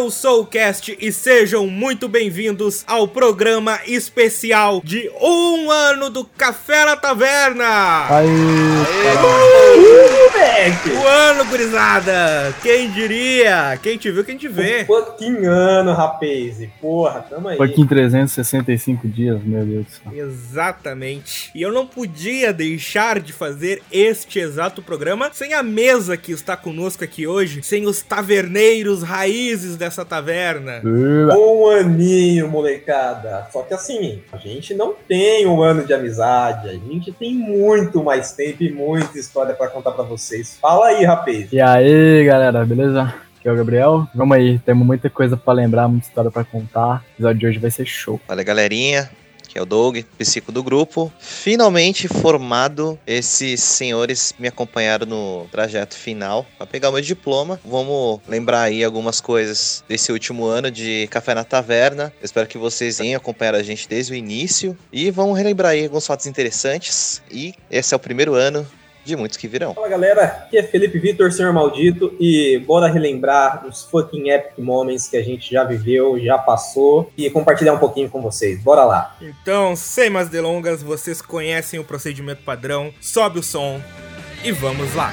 eu sou o Cast e sejam muito bem-vindos ao programa especial de um ano do Café na Taverna! Aí, O ano, gurizada! Quem diria? Quem te viu, quem te vê? Um fucking ano, rapaz. Porra, tamo aí. Fucking 365 dias, meu Deus do céu. Exatamente. E eu não podia deixar de fazer este exato programa sem a mesa que está conosco aqui hoje, sem os taverneiros raízes dessa taverna. Um aninho, molecada. Só que assim, a gente não tem um ano de amizade. A gente tem muito mais tempo e muita história pra contar pra vocês. Fala aí, rapaz. E aí, galera, beleza? Aqui é o Gabriel. Vamos aí, temos muita coisa pra lembrar, muita história pra contar. O episódio de hoje vai ser show. Fala galerinha, que é o Doug, psico do grupo. Finalmente formado, esses senhores me acompanharam no trajeto final para pegar o meu diploma. Vamos lembrar aí algumas coisas desse último ano de Café na Taverna. Eu espero que vocês tenham acompanhado a gente desde o início e vamos relembrar aí alguns fatos interessantes. E esse é o primeiro ano de muitos que virão. Fala galera, aqui é Felipe Vitor, Senhor Maldito, e bora relembrar os fucking epic moments que a gente já viveu, já passou, e compartilhar um pouquinho com vocês. Bora lá. Então, sem mais delongas, vocês conhecem o procedimento padrão. Sobe o som e vamos lá.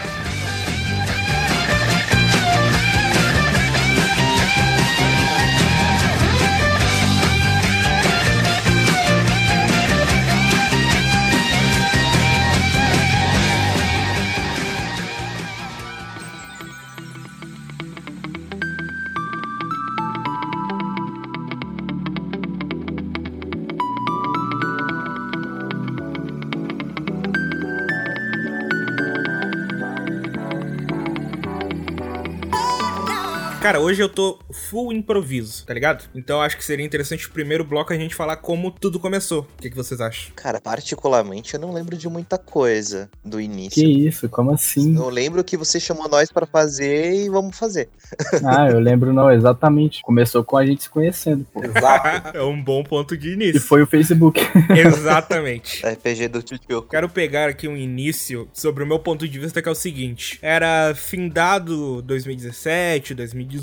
Cara, hoje eu tô full improviso, tá ligado? Então acho que seria interessante o primeiro bloco a gente falar como tudo começou. O que, que vocês acham? Cara, particularmente eu não lembro de muita coisa do Que início. isso, como assim? Eu lembro que você chamou nós para fazer e vamos fazer. Ah, eu lembro não, exatamente. Começou com a gente se conhecendo, pô. Exato. é um bom ponto de E início. foi o Facebook. Exatamente. RPG do Tio. Quero pegar aqui um início sobre o meu ponto de vista, que é o seguinte: era findado 2017, 2018,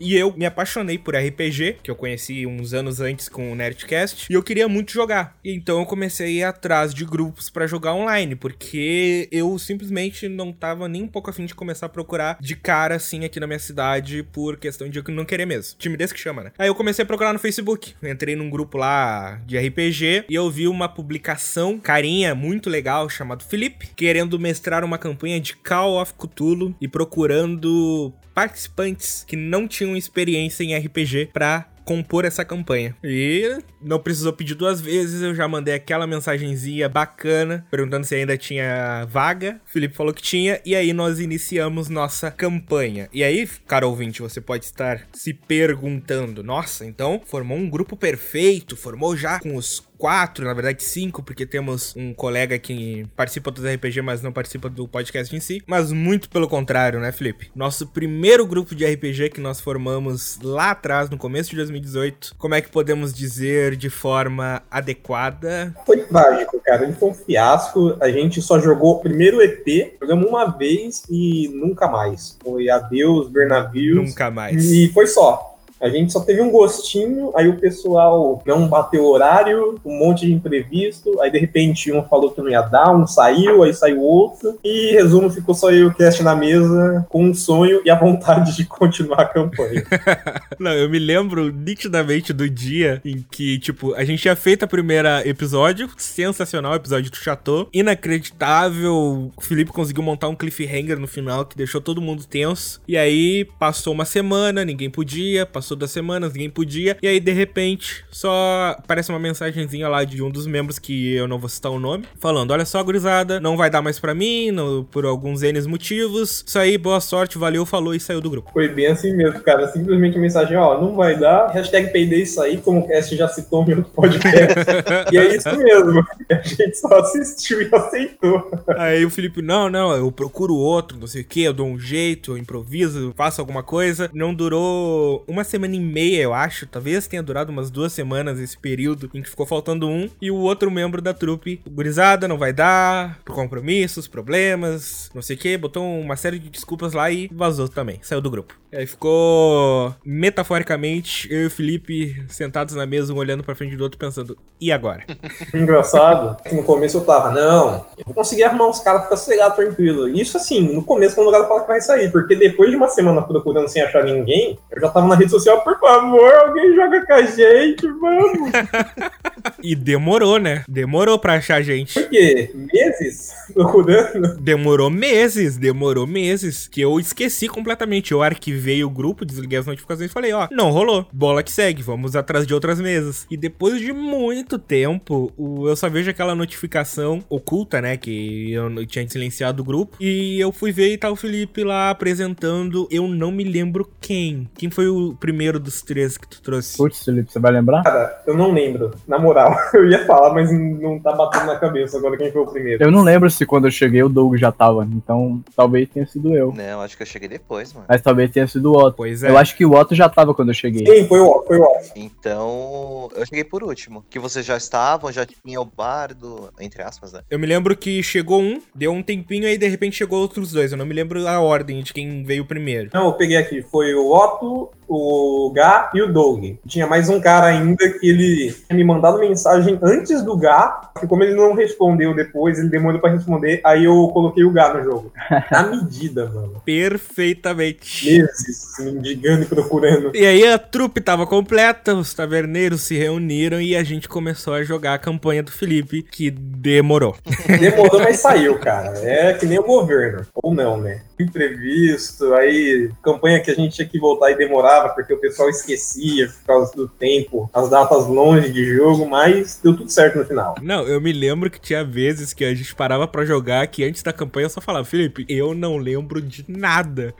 e eu me apaixonei por RPG, que eu conheci uns anos antes com o Nerdcast, e eu queria muito jogar. E Então eu comecei a ir atrás de grupos pra jogar online, porque eu simplesmente não tava nem um pouco afim de começar a procurar de cara assim aqui na minha cidade, por questão de não querer mesmo. Time desse que chama, né? Aí eu comecei a procurar no Facebook. Entrei num grupo lá de RPG e eu vi uma publicação, carinha muito legal, chamado Felipe, querendo mestrar uma campanha de Call of Cthulhu e procurando participantes que não tinham experiência em RPG pra compor essa campanha. E não precisou pedir duas vezes, eu já mandei aquela mensagenzinha bacana, perguntando se ainda tinha vaga. O Felipe falou que tinha, e aí nós iniciamos nossa campanha. E aí, cara ouvinte, você pode estar se perguntando: nossa, então formou um grupo perfeito, formou já com os quatro, na verdade cinco, porque temos um colega que participa dos RPG, mas não participa do podcast em si. Mas muito pelo contrário, né, Felipe? Nosso primeiro grupo de RPG que nós formamos lá atrás, no começo de 2018, como é que podemos dizer de forma adequada? Foi trágico, cara. Foi um fiasco. A gente só jogou o primeiro EP, jogamos uma vez e nunca mais. Foi Adeus, Bernavius. Nunca mais. E foi só. A gente só teve um gostinho, aí o pessoal não bateu horário, um monte de imprevisto, aí de repente um falou que não ia dar, um saiu, aí saiu outro, e resumo, ficou só eu o cast na mesa, com um sonho e a vontade de continuar a campanha. Não, eu me lembro nitidamente do dia em que, tipo, a gente tinha feito a primeira episódio, sensacional, episódio do Chateau, inacreditável. O Felipe conseguiu montar um cliffhanger no final que deixou todo mundo tenso. E aí passou uma semana, ninguém podia, passou duas semanas, ninguém podia. E aí, de repente, só aparece uma mensagenzinha lá de um dos membros que eu não vou citar o nome, falando: Olha só, gurizada, não vai dar mais pra mim, no- por alguns N motivos. Isso aí, boa sorte, valeu, falou e saiu do grupo. Foi bem assim mesmo, cara. Simplesmente a mensagem, ó, não vai dar. Hashtag peidei isso aí, como o cast já citou outro podcast. e é isso mesmo. A gente só assistiu e aceitou. Aí o Felipe, não, não, eu procuro outro, não sei o que, eu dou um jeito, eu improviso, faço alguma coisa. Não durou uma semana semana e meia, eu acho. Talvez tenha durado umas duas semanas esse período em que ficou faltando um. E o outro membro da trupe, gurizada, não vai dar, por compromissos, problemas, não sei o que, botou uma série de desculpas lá e vazou também, saiu do grupo. E aí ficou, metaforicamente, eu e o Felipe sentados na mesa, um olhando pra frente do outro, pensando, e agora? Engraçado, no começo eu tava, não, eu vou conseguir arrumar uns caras pra sossegado, tranquilo. Isso assim, no começo quando o cara fala que vai sair, porque depois de uma semana procurando sem achar ninguém, eu já tava na rede social, por favor, alguém joga com a gente, vamos. E demorou, né? Demorou pra achar gente. Por quê? Meses procurando? Demorou meses, demorou meses. Que eu esqueci completamente. Eu arquivei o grupo, desliguei as notificações e falei, ó, não rolou. Bola que segue, vamos atrás de outras mesas. E depois de muito tempo, o- eu só vejo aquela notificação oculta, né? Que eu tinha silenciado o grupo. E eu fui ver e tá o Felipe lá apresentando. Eu não me lembro quem. Quem foi o primeiro dos três que tu trouxe? Putz, Felipe, você vai lembrar? Cara, eu não lembro, na moral. Eu ia falar, mas não tá batendo na cabeça agora quem foi o primeiro. Eu não lembro se quando eu cheguei o Doug já tava, então talvez tenha sido eu. Não, acho que eu cheguei depois, mano. Mas talvez tenha sido o Otto. Pois é. Eu acho que o Otto já tava quando eu cheguei. Sim, foi o foi o Otto. Então, eu cheguei por último. Que vocês já estavam, já tinha o bardo, entre aspas, né? Eu me lembro que chegou um, deu um tempinho aí de repente chegou outros dois. Eu não me lembro a ordem de quem veio primeiro. Não, eu peguei aqui. Foi o Otto, o Gá e o Doug. Tinha mais um cara ainda que ele tinha me mandado mensagem antes do Gá, que como ele não respondeu depois, ele demorou pra responder, aí eu coloquei o Gá no jogo. Na medida, mano. Perfeitamente. Meses mendigando e procurando. E aí a trupe tava completa, os taverneiros se reuniram e a gente começou a jogar a campanha do Felipe, que demorou. Demorou, mas saiu, cara. É que nem o governo. Ou não, né? Imprevisto, aí campanha que a gente tinha que voltar e demorava, porque o pessoal esquecia por causa do tempo, as datas longe de jogo, mas deu tudo certo no final. Não, eu me lembro que tinha vezes que a gente parava pra jogar que antes da campanha eu só falava, Felipe, eu não lembro de nada.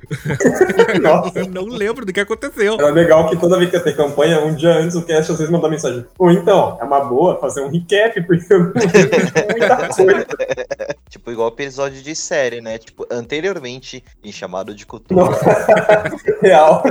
Nossa. Eu não lembro do que aconteceu. Era legal que toda vez que ia ter campanha, um dia antes o cast às vezes mandava mensagem. Ou então, é uma boa fazer um recap, porque eu não lembro de muita coisa. Tipo, igual episódio de série, né? Tipo, anteriormente em chamado de cultura. Real.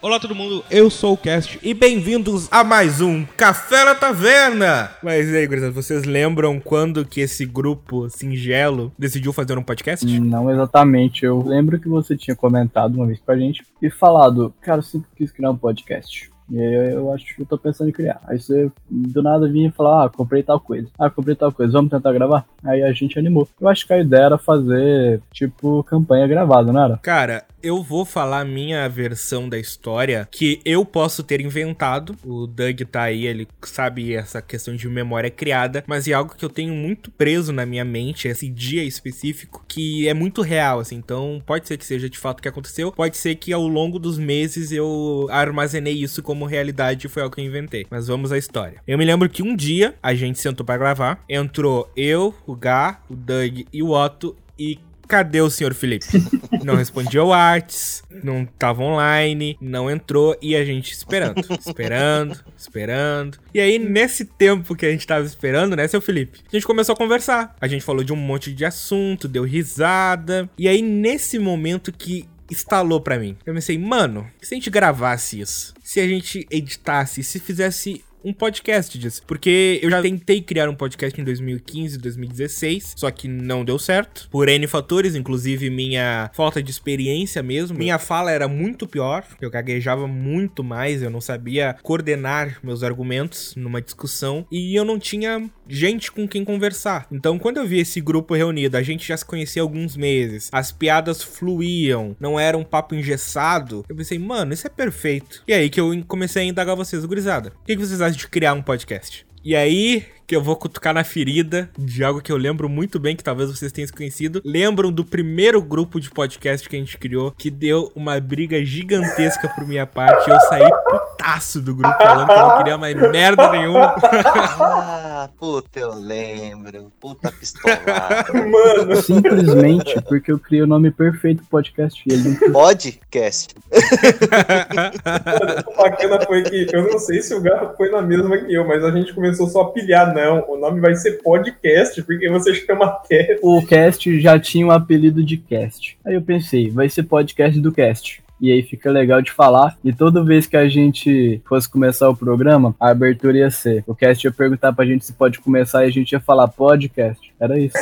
Olá todo mundo, eu sou o Cast e bem-vindos a mais um Café na Taverna! Mas e aí, gurizada, vocês lembram quando que esse grupo singelo decidiu fazer um podcast? Não exatamente. Eu lembro que você tinha comentado uma vez pra gente e falado, cara, eu sempre quis criar um podcast. E aí eu acho que eu tô pensando em criar. Aí você do nada vinha e falar, ah, comprei tal coisa. Ah, comprei tal coisa, vamos tentar gravar? Aí a gente animou. Eu acho que a ideia era fazer, tipo, campanha gravada, não era? Cara, eu vou falar minha versão da história que eu posso ter inventado. O Doug tá aí, ele sabe essa questão de memória criada, mas é algo que eu tenho muito preso na minha mente, esse dia específico, que é muito real, assim. Então, pode ser que seja de fato o que aconteceu, pode ser que ao longo dos meses eu armazenei isso como realidade e foi algo que eu inventei. Mas vamos à história. Eu me lembro que um dia a gente sentou pra gravar, entrou eu, o Gá, o Doug e o Otto e Cadê o senhor Felipe? Não respondia ao Arts, não tava online, não entrou e a gente esperando, esperando, esperando. E aí, nesse tempo que a gente tava esperando, né, seu Felipe? A gente começou a conversar. A gente falou de um monte de assunto, deu risada. E aí, nesse momento que instalou pra mim, eu pensei, mano, se a gente gravasse isso? Se a gente editasse, se fizesse um podcast disso. Porque eu já tentei criar um podcast em 2015, 2016, só que não deu certo. Por N fatores, inclusive minha falta de experiência mesmo. Minha fala era muito pior, eu gaguejava muito mais, eu não sabia coordenar meus argumentos numa discussão e eu não tinha gente com quem conversar. Então, quando eu vi esse grupo reunido, a gente já se conhecia há alguns meses, as piadas fluíam, não era um papo engessado, eu pensei, mano, isso é perfeito. E aí que eu comecei a indagar vocês, gurizada. O que que vocês acham de criar um podcast? E aí que eu vou cutucar na ferida de algo que eu lembro muito bem, que talvez vocês tenham conhecido. Lembram do primeiro grupo de podcast que a gente criou, que deu uma briga gigantesca por minha parte. Eu saí putaço do grupo, falando que eu não queria mais merda nenhuma. Ah, puta, eu lembro. Puta pistolada. Mano, Simplesmente porque eu criei o nome perfeito do podcast e ele não Podcast. o bacana foi que eu não sei se o Garro foi na mesma que eu, mas a gente começou só a pilhar. Não, o nome vai ser podcast, porque você chama cast. O cast já tinha um apelido de cast. Aí eu pensei, vai ser podcast do cast. E aí fica legal de falar. E toda vez que a gente fosse começar o programa, a abertura ia ser. O cast ia perguntar pra gente se pode começar e a gente ia falar podcast. Era isso.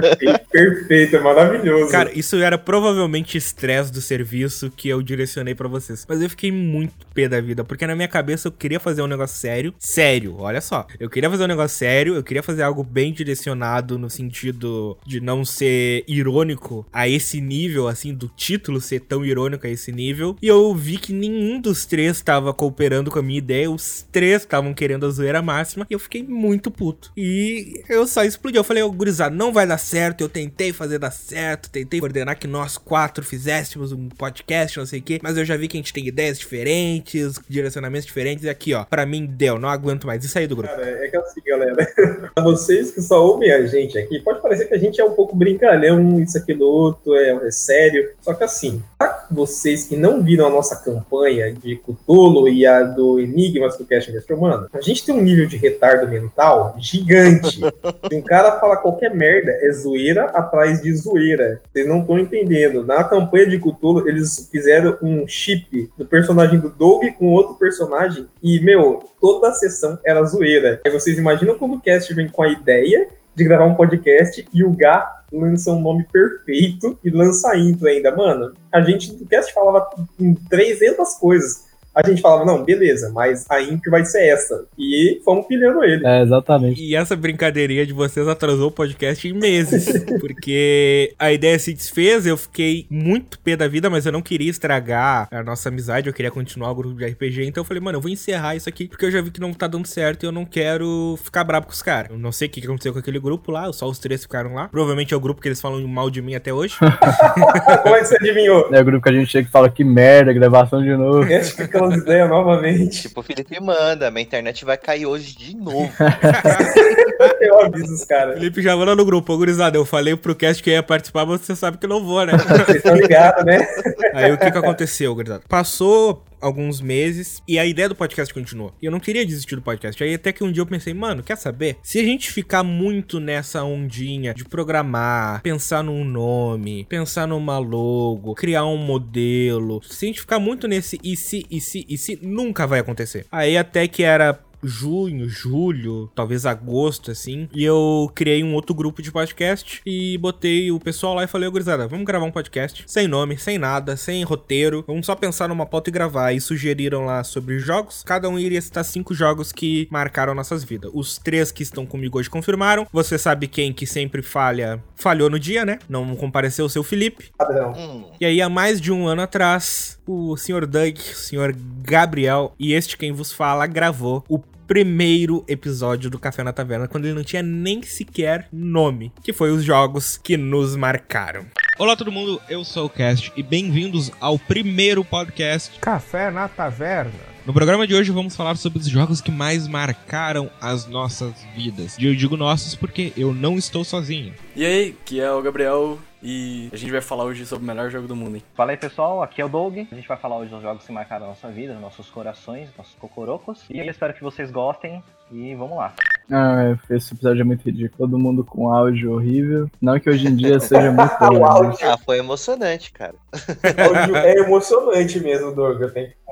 perfeito, perfeito, é maravilhoso. Cara, isso era provavelmente estresse do serviço que eu direcionei pra vocês. Mas eu fiquei muito pé da vida, porque na minha cabeça eu queria fazer um negócio sério. Sério, olha só. Eu queria fazer um negócio sério, eu queria fazer algo bem direcionado no sentido de não ser irônico a esse nível, assim, do título ser tão irônico a esse nível. E eu vi que nenhum dos três estava cooperando com a minha ideia, os três estavam querendo a zoeira máxima, e eu fiquei muito puto. E eu só explodi. Eu falei, ô, oh, gurizada, não vai dar certo. Eu tentei fazer dar certo, tentei coordenar que nós quatro fizéssemos um podcast, não sei o quê, mas eu já vi que a gente tem ideias diferentes, direcionamentos diferentes, e aqui, ó, pra mim deu, não aguento mais. E saí do grupo. Cara, é que é assim, galera. pra vocês que só ouvem a gente aqui, pode parecer que a gente é um pouco brincalhão, isso, aquilo, outro, é, é sério. Só que assim, pra vocês que não viram a nossa campanha de Cthulhu e a do Enigmas do Cast Mano, a gente tem um nível de retardo mental gigante. Se um cara fala qualquer merda, é zoeira atrás de zoeira. Vocês não estão entendendo. Na campanha de Cthulhu, eles fizeram um chip do personagem do Doug com outro personagem. E, meu, toda a sessão era zoeira. Aí vocês imaginam como o cast vem com a ideia de gravar um podcast e o Gá lança um nome perfeito e lança intro ainda. Mano, a gente do cast falava em 300 coisas a gente falava, não, beleza, mas a Imp vai ser essa. E fomos pilhando ele. É, exatamente. E essa brincadeirinha de vocês atrasou o podcast em meses. porque a ideia se desfez, eu fiquei muito pé da vida, mas eu não queria estragar a nossa amizade, eu queria continuar o grupo de RPG. Então eu falei, mano, eu vou encerrar isso aqui, porque eu já vi que não tá dando certo e eu não quero ficar bravo com os caras. Eu não sei o que aconteceu com aquele grupo lá, só os três ficaram lá. Provavelmente é o grupo que eles falam mal de mim até hoje. Como é que você adivinhou? É o grupo que a gente chega e fala que merda, gravação de novo. Que aquelas ideias novamente. Tipo, o Felipe manda, minha internet vai cair hoje de novo. eu aviso os caras. Felipe já manda no grupo, gurizada, eu falei pro cast que ia participar, mas você sabe que não vou, né? Vocês estão ligados, né? Aí o que que aconteceu, gurizada? Passou alguns meses e a ideia do podcast continuou. E eu não queria desistir do podcast. Aí até que um dia eu pensei, mano, quer saber? Se a gente ficar muito nessa ondinha de programar, pensar num nome, pensar numa logo, criar um modelo, se a gente ficar muito nesse e se, e se, e se, nunca vai acontecer. Aí até que era junho, julho, talvez agosto, assim. E eu criei um outro grupo de podcast e botei o pessoal lá e falei, gurizada, vamos gravar um podcast sem nome, sem nada, sem roteiro. Vamos só pensar numa pauta e gravar. E sugeriram lá sobre jogos. Cada um iria citar cinco jogos que marcaram nossas vidas. Os três que estão comigo hoje confirmaram. Você sabe quem que sempre falha, falhou no dia, né? Não compareceu o seu Felipe. Hum. E aí, há mais de um ano atrás, o senhor Doug, o senhor Gabriel e este quem vos fala gravou o primeiro episódio do Café na Taverna, quando ele não tinha nem sequer nome, que foi os jogos que nos marcaram. Olá todo mundo, eu sou o Cast e bem-vindos ao primeiro podcast Café na Taverna. No programa de hoje vamos falar sobre os jogos que mais marcaram as nossas vidas. E eu digo nossos porque eu não estou sozinho. E aí, que é o Gabriel e a gente vai falar hoje sobre o melhor jogo do mundo, hein? Fala aí pessoal, aqui é o Doug. A gente vai falar hoje dos jogos que marcaram a nossa vida, nossos corações, nossos cocorocos. E eu espero que vocês gostem e vamos lá. Ah, esse episódio é muito ridículo. Todo mundo com áudio horrível. Não que hoje em dia seja muito bom. O áudio. Ah, foi emocionante, cara. O áudio é emocionante mesmo, Doug. Eu tenho que.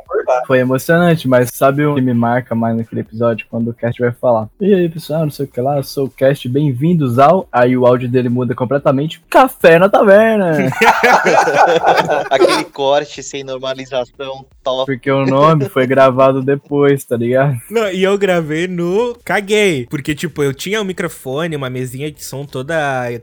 Foi emocionante, mas sabe o que me marca mais naquele episódio? Quando o cast vai falar. E aí, pessoal, não sei o que lá, eu sou o cast, bem-vindos ao. Aí o áudio dele muda completamente. Café na taverna! Aquele corte sem normalização top. Porque o nome foi gravado depois, tá ligado? Não, e eu gravei no. Caguei. Porque, tipo, eu tinha um microfone, uma mesinha de som toda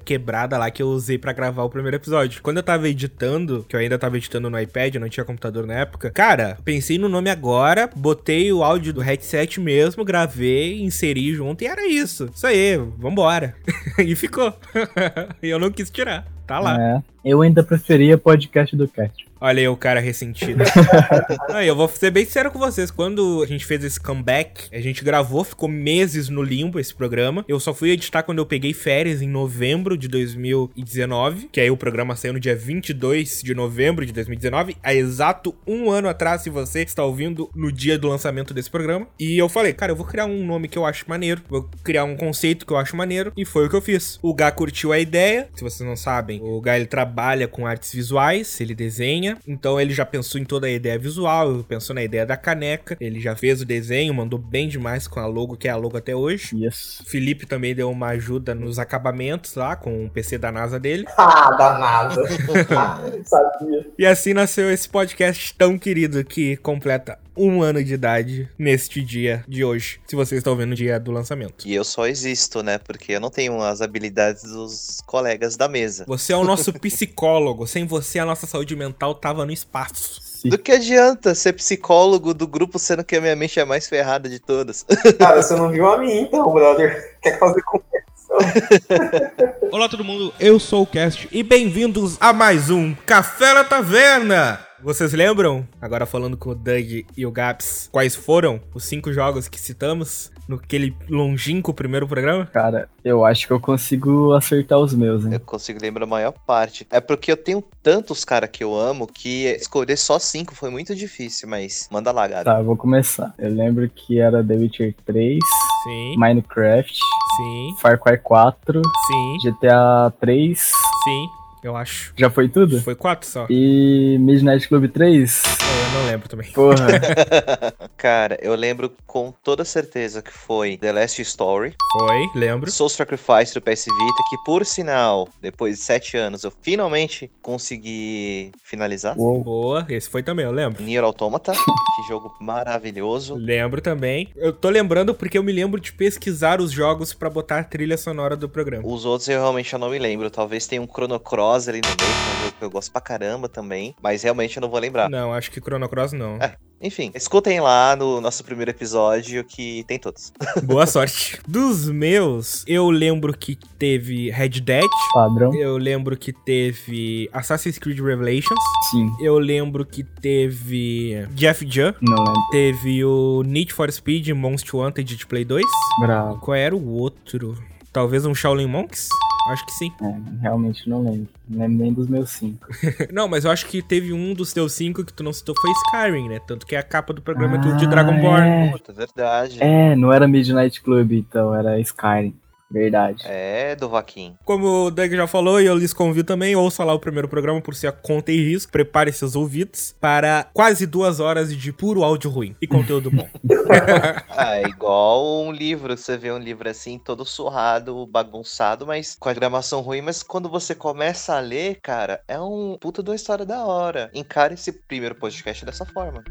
quebrada lá que eu usei pra gravar o primeiro episódio. Quando eu tava editando, que eu ainda tava editando no iPad, eu não tinha computador na época, cara, pensei no nome agora, botei o áudio do headset mesmo, gravei, inseri junto e era isso. Isso aí, vambora. e ficou. e eu não quis tirar. Tá lá. É. Eu ainda preferia podcast do cast. Olha aí o cara ressentido. Aí, eu vou ser bem sincero com vocês. Quando a gente fez esse comeback, a gente gravou, ficou meses no limbo esse programa. Eu só fui editar quando eu peguei férias em novembro de 2019. Que aí o programa saiu no dia 22 de novembro de 2019. Há exato um ano atrás, se você está ouvindo no dia do lançamento desse programa. E eu falei, cara, eu vou criar um nome que eu acho maneiro. Vou criar um conceito que eu acho maneiro. E foi o que eu fiz. O Gá curtiu a ideia. Se vocês não sabem, o Gá ele trabalha com artes visuais, ele desenha Homem-Aranha, então ele já pensou em toda a ideia visual, pensou na ideia da caneca, ele já fez o desenho, mandou bem demais com a logo, que é a logo até hoje. Yes. Felipe também deu uma ajuda nos acabamentos lá, com o PC da NASA dele. Ah, danado. Ah, sabia. E assim nasceu esse podcast tão querido que completa um ano de idade neste dia de hoje, se vocês estão vendo o dia do lançamento. E eu só existo, né? Porque eu não tenho as habilidades dos colegas da mesa. Você é o nosso psicólogo, sem você a nossa saúde mental tava no espaço. Sim. Do que adianta ser psicólogo do grupo sendo que a minha mente é a mais ferrada de todas? Cara, você não viu a mim então, brother. Quer fazer com Olá todo mundo, eu sou o Cast e bem-vindos a mais um Café na Taverna! Vocês lembram, agora falando com o Doug e o Gaps, quais foram os cinco jogos que citamos naquele longínquo primeiro programa? Cara, eu acho que eu consigo acertar os meus, hein? Eu consigo lembrar a maior parte. É porque eu tenho tantos caras que eu amo que escolher só cinco foi muito difícil, mas manda lá, cara. Tá, eu vou começar. Eu lembro que era The Witcher 3, Sim, Minecraft, sim, Far Cry 4, sim, GTA 3. sim, eu acho. Já foi tudo? Foi quatro só? E Midnight Club 3? Eu não lembro também. Porra, Cara, eu lembro com toda certeza que foi The Last Story, Foi, lembro. Soul Sacrifice do PS Vita, que por sinal, depois de sete anos, eu finalmente consegui finalizar. uou. Boa, esse foi também, eu lembro. Nier Automata, que jogo maravilhoso. Lembro também. Eu tô lembrando porque eu me lembro de pesquisar os jogos pra botar a trilha sonora do programa. Os outros eu realmente não me lembro. Talvez tenha um Chrono Cross ali no meio, que é um jogo que eu gosto pra caramba também. Mas realmente eu não vou lembrar. Não, acho que Chrono Cross não. É. Enfim, escutem lá no nosso primeiro episódio que tem todos. Boa sorte. Dos meus, eu lembro que teve Red Dead. Padrão? Eu lembro que teve Assassin's Creed Revelations. Sim. Eu lembro que teve Jeff Jun. Não lembro. Teve o Need for Speed Most Wanted de Play 2. Bravo. Qual era o outro? Talvez um Shaolin Monks? Acho que sim. É, realmente não lembro. Não lembro nem dos meus cinco. Não, mas eu acho que teve um dos teus cinco que tu não citou foi Skyrim, né? Tanto que a capa do programa é tudo de Dragonborn. É. Puta, verdade. É, não era Midnight Club, então era Skyrim. Verdade. É, do Vaquim. Como o Doug já falou, e eu lhes convido também, ouça lá o primeiro programa por ser a conta e risco. Prepare seus ouvidos para quase duas horas de puro áudio ruim e conteúdo bom. Ah, é igual um livro. Você vê um livro assim, todo surrado, bagunçado, mas com a gramação ruim. Mas quando você começa a ler, cara, é um puta de uma história da hora. Encare esse primeiro podcast dessa forma.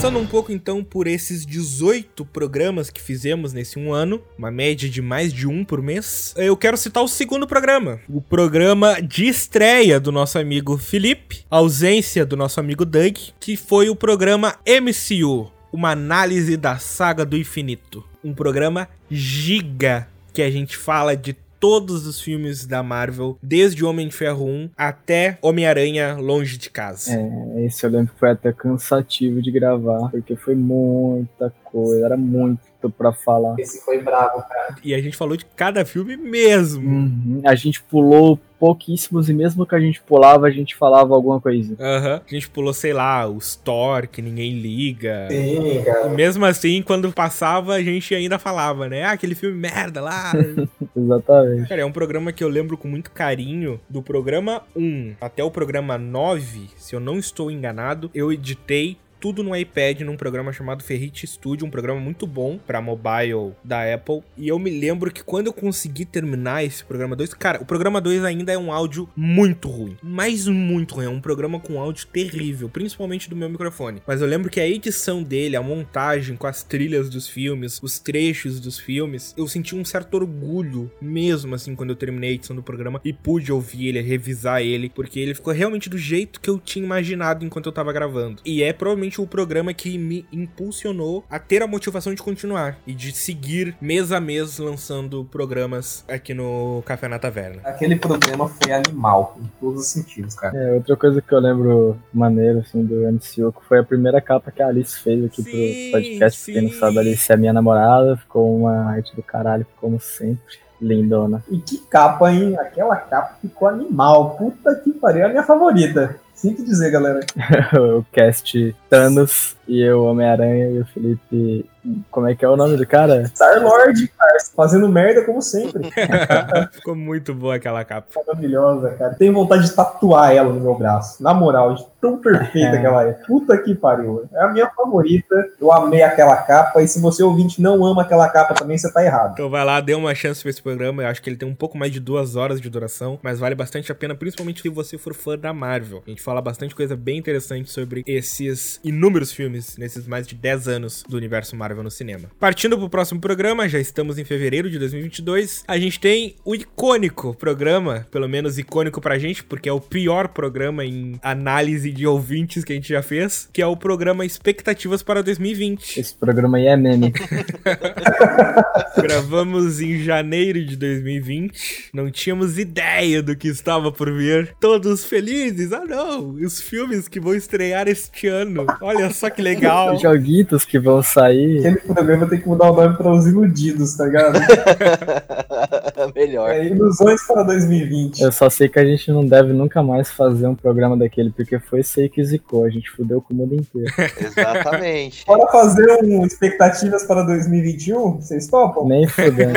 Passando um pouco então por esses 18 programas que fizemos nesse um ano, uma média de mais de um por mês, eu quero citar o segundo programa. O programa de estreia do nosso amigo Felipe, ausência do nosso amigo Doug, que foi o programa MCU, uma análise da saga do infinito. Um programa giga que a gente fala de todos os filmes da Marvel, desde Homem de Ferro 1 até Homem-Aranha Longe de Casa. É, esse eu lembro que foi até cansativo de gravar, porque foi muita coisa, era muito pra falar. Esse foi bravo, cara. E a gente falou de cada filme mesmo. Uhum, A gente pulou pouquíssimos e mesmo que a gente pulava, a gente falava alguma coisa. Aham. A gente pulou, sei lá, os Thor, que ninguém liga. Sim, E cara. mesmo assim, quando passava, a gente ainda falava, né? Ah, aquele filme merda lá. Exatamente. Cara, é um programa que eu lembro com muito carinho. Do programa 1 até o programa 9, se eu não estou enganado, eu editei tudo no iPad num programa chamado Ferrite Studio, um programa muito bom pra mobile da Apple. E eu me lembro que quando eu consegui terminar esse programa 2, cara, o programa 2 ainda é um áudio muito ruim, mas muito ruim, é um programa com áudio terrível, principalmente do meu microfone. Mas eu lembro que a edição dele, a montagem com as trilhas dos filmes, os trechos dos filmes, eu senti um certo orgulho mesmo assim quando eu terminei a edição do programa e pude ouvir ele, revisar ele, porque ele ficou realmente do jeito que eu tinha imaginado enquanto eu tava gravando. E é provavelmente o programa que me impulsionou a ter a motivação de continuar e de seguir mês a mês lançando programas aqui no Café na Taverna. Aquele programa foi animal, em todos os sentidos, cara. É, outra coisa que eu lembro maneiro, assim, do MCU, que foi a primeira capa que a Alice fez aqui Sim, pro podcast. Pra quem não sim. sabe, a Alice é minha namorada, ficou uma arte do caralho, como sempre. Lindona. E que capa, hein? Aquela capa ficou animal. Puta que pariu, é a minha favorita. Sinto dizer, galera. o cast Thanos e eu, Homem-Aranha, e o Felipe. Como é que é o nome do cara? Star-Lord, cara, fazendo merda como sempre. Ficou muito boa aquela capa. Maravilhosa, cara. Tenho vontade de tatuar ela no meu braço. Na moral, de tão perfeita que ela é. Puta que pariu. É a minha favorita. Eu amei aquela capa. E se você ouvinte não ama aquela capa também, você tá errado. Então vai lá, dê uma chance pra esse programa. Eu acho que ele tem um pouco mais de duas horas de duração, mas vale bastante a pena, principalmente se você for fã da Marvel. A gente fala bastante coisa bem interessante sobre esses inúmeros filmes nesses mais de 10 anos do universo Marvel no cinema. Partindo pro próximo programa, já estamos em fevereiro de 2022. A gente tem o icônico programa, pelo menos icônico pra gente, porque é o pior programa em análise de ouvintes que a gente já fez, que é o programa Expectativas para 2020. Esse programa aí é meme. Gravamos em janeiro de 2020. Não tínhamos ideia do que estava por vir. Todos felizes. Ah, não! Os filmes que vão estrear este ano. Olha só que legal. Os joguitos que vão sair. Aquele programa tem que mudar o nome para os iludidos, tá ligado? Melhor. É ilusões para 2020. Eu só sei que a gente não deve nunca mais fazer um programa daquele, porque foi sei que zicou. A gente fudeu com o mundo inteiro. Exatamente. Bora fazer um expectativas para 2021? Vocês topam? Nem fudendo.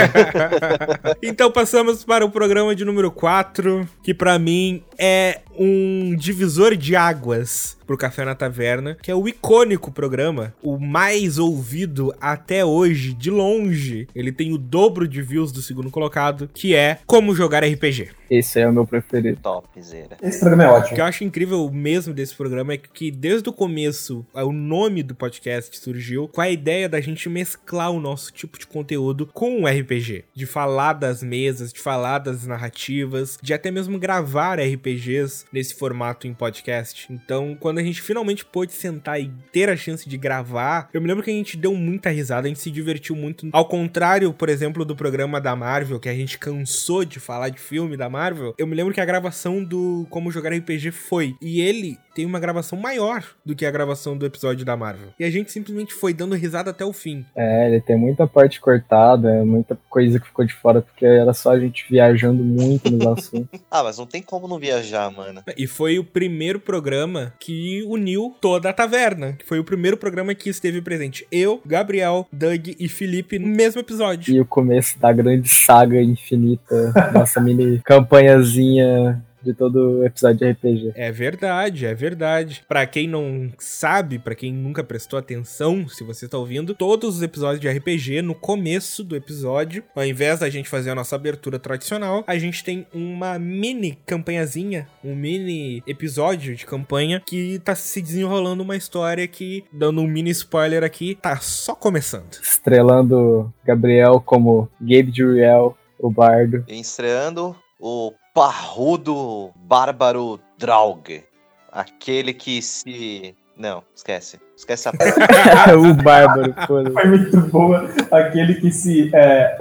então passamos para o programa de número 4, que pra mim é um divisor de águas pro Café na Taverna, que é o icônico programa, o mais ouvido até hoje, de longe. Ele tem o dobro de views do segundo colocado, que é Como Jogar RPG. Esse é o meu preferido. Topzera. Esse programa é O ótimo. que eu acho incrível mesmo desse programa é que desde o começo, o nome do podcast surgiu com a ideia da gente mesclar o nosso tipo de conteúdo com o RPG. De falar das mesas, de falar das narrativas, de até mesmo gravar RPGs nesse formato em podcast. Então, quando a gente finalmente pôde sentar e ter a chance de gravar, eu me lembro que a gente deu muita risada, a gente se divertiu muito. Ao contrário, por exemplo, do programa da Marvel, que a gente cansou de falar de filme da Marvel, eu me lembro que a gravação do Como Jogar RPG foi. E ele tem uma gravação maior do que a gravação do episódio da Marvel. E a gente simplesmente foi dando risada até o fim. É, ele tem muita parte cortada, muita coisa que ficou de fora, porque era só a gente viajando muito nos assuntos. Ah, mas não tem como não viajar, mano. E foi o primeiro programa que uniu toda a taverna. Que foi o primeiro programa que esteve presente. Eu, Gabriel, Doug e Felipe no mesmo episódio. E o começo da grande saga infinita, nossa mini campanhazinha de todo episódio de RPG. É verdade, é verdade. Pra quem não sabe, pra quem nunca prestou atenção, se você tá ouvindo, todos os episódios de RPG, no começo do episódio, ao invés da gente fazer a nossa abertura tradicional, a gente tem uma mini campanhazinha, um mini episódio de campanha que tá se desenrolando uma história que, dando um mini spoiler aqui, tá só começando. Estrelando Gabriel como Gabe Juriel, o bardo. E estreando o parrudo bárbaro Draug. Aquele que se. Não, esquece. Esquece essa parte. o bárbaro, foda Foi muito boa. Aquele que se. É,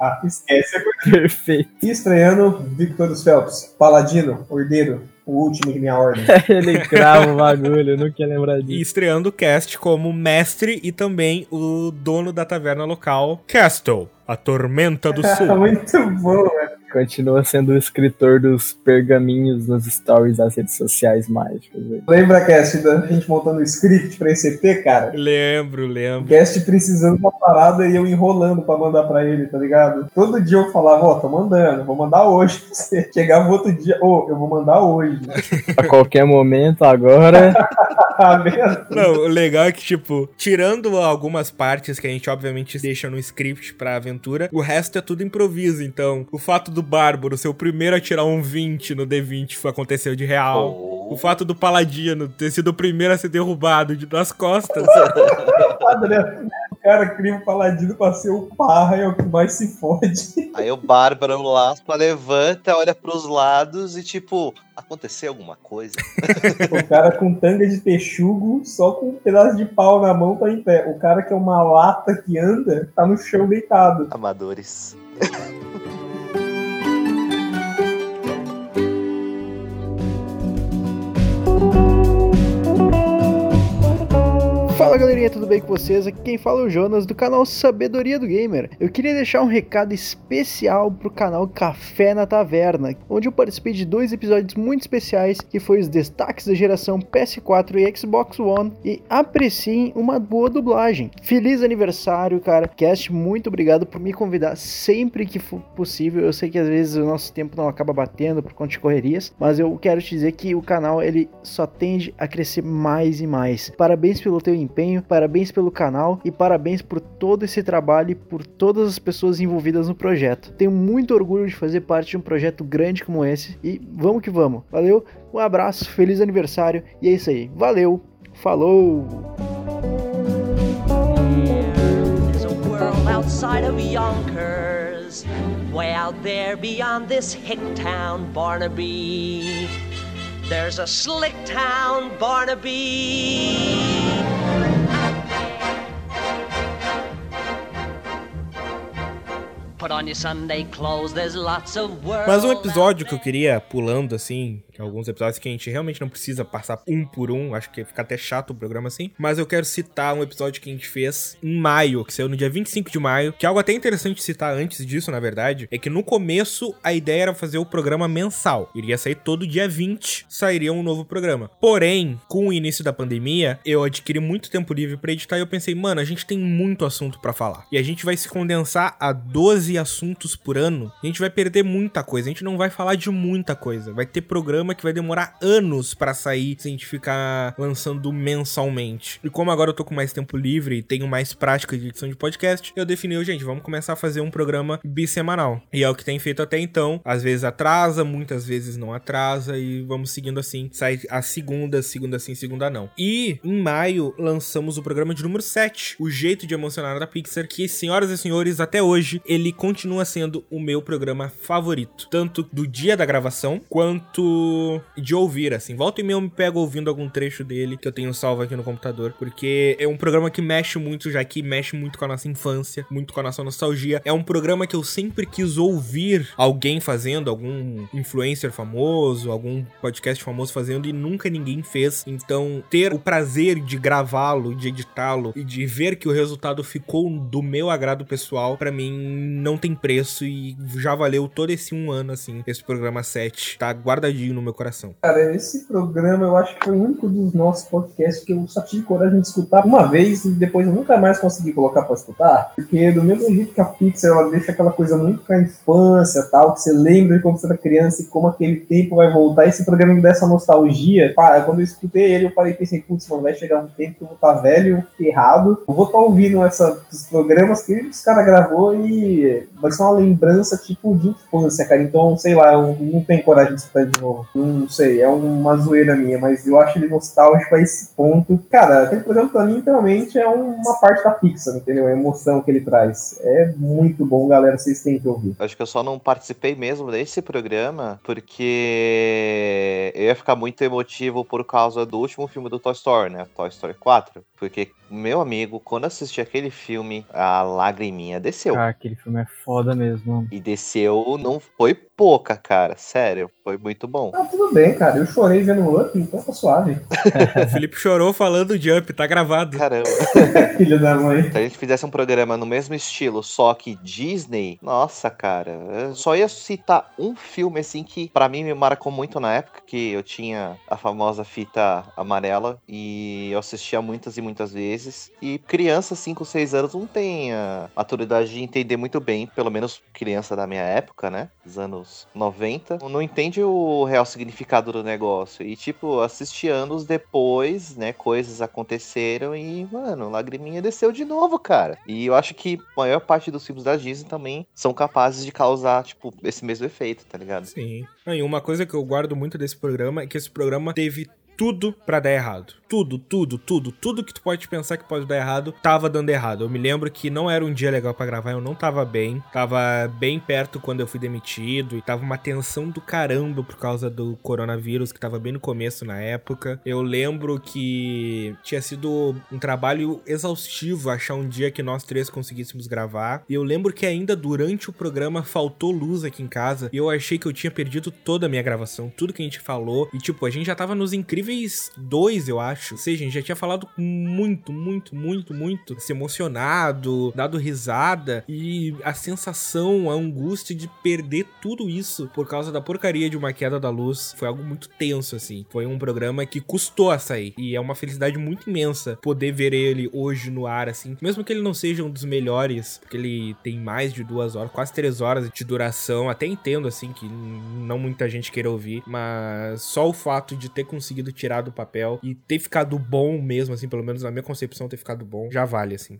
ah, esquece. perfeito. E estreando Victorious Phelps, Paladino, Ordeiro, o último de minha ordem. Ele grava o bagulho, eu não queria lembrar E disso. estreando o cast como mestre e também o dono da taverna local, Castle, a Tormenta do Sul. muito bom, velho. Continua sendo o escritor dos pergaminhos nos stories das redes sociais mágicas. Lembra, Cast, da gente montando o script pra esse EP, cara? Lembro, O lembro. Cast precisando de uma parada e eu enrolando pra mandar pra ele, tá ligado? Todo dia eu falava, ó, tô mandando, vou mandar hoje pra você. Chegava outro dia, ô, eu vou mandar hoje. A qualquer momento, agora. Ah, mesmo? Não, o legal é que, tipo, tirando algumas partes que a gente obviamente deixa no script pra aventura, o resto é tudo improviso. Então, o fato do Bárbaro ser o primeiro a tirar um 20 no D20 foi- aconteceu de real. Oh. O fato do Paladino ter sido o primeiro a ser derrubado de, das costas. Cara cria um paladino pra ser o parra, é o que mais se fode. Aí o bárbaro Laspa levanta, olha pros lados e tipo, aconteceu alguma coisa? O cara com tanga de texugo, só com um pedaço de pau na mão tá em pé. O cara que é uma lata que anda, tá no chão deitado. Amadores. Fala galerinha, tudo bem com vocês? Aqui quem fala é o Jonas do canal Sabedoria do Gamer. Eu queria deixar um recado especial pro canal Café na Taverna, onde eu participei de dois episódios muito especiais, que foi os destaques da geração PS4 e Xbox One, e apreciem uma boa dublagem. Feliz aniversário, cara. Cast, muito obrigado por me convidar sempre que for possível. Eu sei que às vezes o nosso tempo não acaba batendo por conta de correrias, mas eu quero te dizer que o canal ele só tende a crescer mais e mais. Parabéns pelo teu empenho, parabéns pelo canal e parabéns por todo esse trabalho e por todas as pessoas envolvidas no projeto. Tenho muito orgulho de fazer parte de um projeto grande como esse e vamos que vamos. Valeu, um abraço, feliz aniversário e é isso aí. Valeu, falou! Way out there beyond this hick town, Barnaby. There's a slick town, Barnaby. Mas um episódio que eu queria pulando assim, alguns episódios que a gente realmente não precisa passar um por um, acho que fica até chato o programa assim, mas eu quero citar um episódio que a gente fez em maio, que saiu no dia 25 de maio, que é algo até interessante citar antes disso, na verdade, é que no começo a ideia era fazer o programa mensal. Iria sair todo dia 20, sairia um novo programa. Porém, com o início da pandemia, eu adquiri muito tempo livre para editar e eu pensei, mano, a gente tem muito assunto para falar. E a gente vai se condensar a 12 assuntos por ano. A gente vai perder muita coisa, a gente não vai falar de muita coisa. Vai ter programa que vai demorar anos para sair se a gente ficar lançando mensalmente. E como agora eu tô com mais tempo livre e tenho mais prática de edição de podcast, eu defini, gente, vamos começar a fazer um programa bissemanal. E é o que tem feito até então. Às vezes atrasa, muitas vezes não atrasa e vamos seguindo assim. Sai a segunda, segunda sim, segunda não. E em maio lançamos o programa de número 7, O Jeito de Emocionar da Pixar, que, senhoras e senhores, até hoje ele continua sendo o meu programa favorito. Tanto do dia da gravação, quanto de ouvir, assim. Volta e meia eu me pego ouvindo algum trecho dele que eu tenho salvo aqui no computador, porque é um programa que mexe muito já aqui, mexe muito com a nossa infância, muito com a nossa nostalgia. É um programa que eu sempre quis ouvir alguém fazendo, algum influencer famoso, algum podcast famoso fazendo e nunca ninguém fez. Então, ter o prazer de gravá-lo, de editá-lo e de ver que o resultado ficou do meu agrado pessoal, para mim não tem preço e já valeu todo esse um ano, assim, esse programa 7. Tá guardadinho no meu coração. Cara, esse programa eu acho que foi o único dos nossos podcasts que eu só tive coragem de escutar uma vez e depois eu nunca mais consegui colocar pra escutar. Porque do mesmo jeito que a Pixar ela deixa aquela coisa muito com a infância tal, que você lembra de quando você era criança e como aquele tempo vai voltar, esse programa me dá essa nostalgia. Pá, quando eu escutei ele, eu parei e pensei, putz, mano, vai chegar um tempo que eu vou estar velho, errado. Eu vou estar ouvindo essa, esses programas que os caras gravou e vai ser uma lembrança tipo de infância, cara. Então, sei lá, eu não tenho coragem de escutar de novo. Não sei, é uma zoeira minha, mas eu acho ele nostálgico a esse ponto. Cara, aquele programa pra mim, literalmente, é uma parte da Pixar, entendeu? A emoção que ele traz. É muito bom, galera, vocês têm que ouvir. Acho que eu só não participei mesmo desse programa porque eu ia ficar muito emotivo por causa do último filme do Toy Story, né? Toy Story 4. Porque, meu amigo, quando assisti aquele filme, a lagriminha desceu. Ah, aquele filme é foda mesmo. E desceu, não foi pouca, cara. Sério, foi muito bom. Ah, tudo bem, cara. Eu chorei vendo o Up, então tá suave. o Felipe chorou falando de Up, tá gravado. Caramba. Filho da mãe. Se a gente fizesse um programa no mesmo estilo, só que Disney, nossa, cara, eu só ia citar um filme assim que para mim me marcou muito na época, que eu tinha a famosa fita amarela e eu assistia muitas e muitas E criança, 5, 6 anos, não tem a maturidade de entender muito bem, pelo menos criança da minha época, né? Dos anos 90, não entende o real significado do negócio. E, tipo, assisti anos depois, né? Coisas aconteceram e, mano, lagriminha desceu de novo, cara. E eu acho que a maior parte dos filmes da Disney também são capazes de causar, tipo, esse mesmo efeito, tá ligado? Sim. E uma coisa que eu guardo muito desse programa é que esse programa teve tudo para dar errado. Tudo, tudo, tudo, tudo que tu pode pensar que pode dar errado, tava dando errado. Eu me lembro que não era um dia legal para gravar, eu não tava bem. Tava bem perto quando eu fui demitido e tava uma tensão do caramba por causa do coronavírus, que tava bem no começo na época. Eu lembro que tinha sido um trabalho exaustivo achar um dia que nós três conseguíssemos gravar. E eu lembro que ainda durante o programa faltou luz aqui em casa e eu achei que eu tinha perdido toda a minha gravação, tudo que a gente falou. E tipo, a gente já tava nos incríveis dois, eu acho Ou seja, a gente já tinha falado muito, muito, muito, muito, se emocionado, dado risada e a sensação, a angústia de perder tudo isso por causa da porcaria de uma queda da luz foi algo muito tenso, assim. Foi um programa que custou a sair e é uma felicidade muito imensa poder ver ele hoje no ar, assim. Mesmo que ele não seja um dos melhores, porque ele tem mais de duas horas, quase três horas de duração. Até entendo, assim, que não muita gente queira ouvir, mas só o fato de ter conseguido tirar do papel e ter ficado bom mesmo, assim, pelo menos na minha concepção, ter ficado bom, já vale, assim.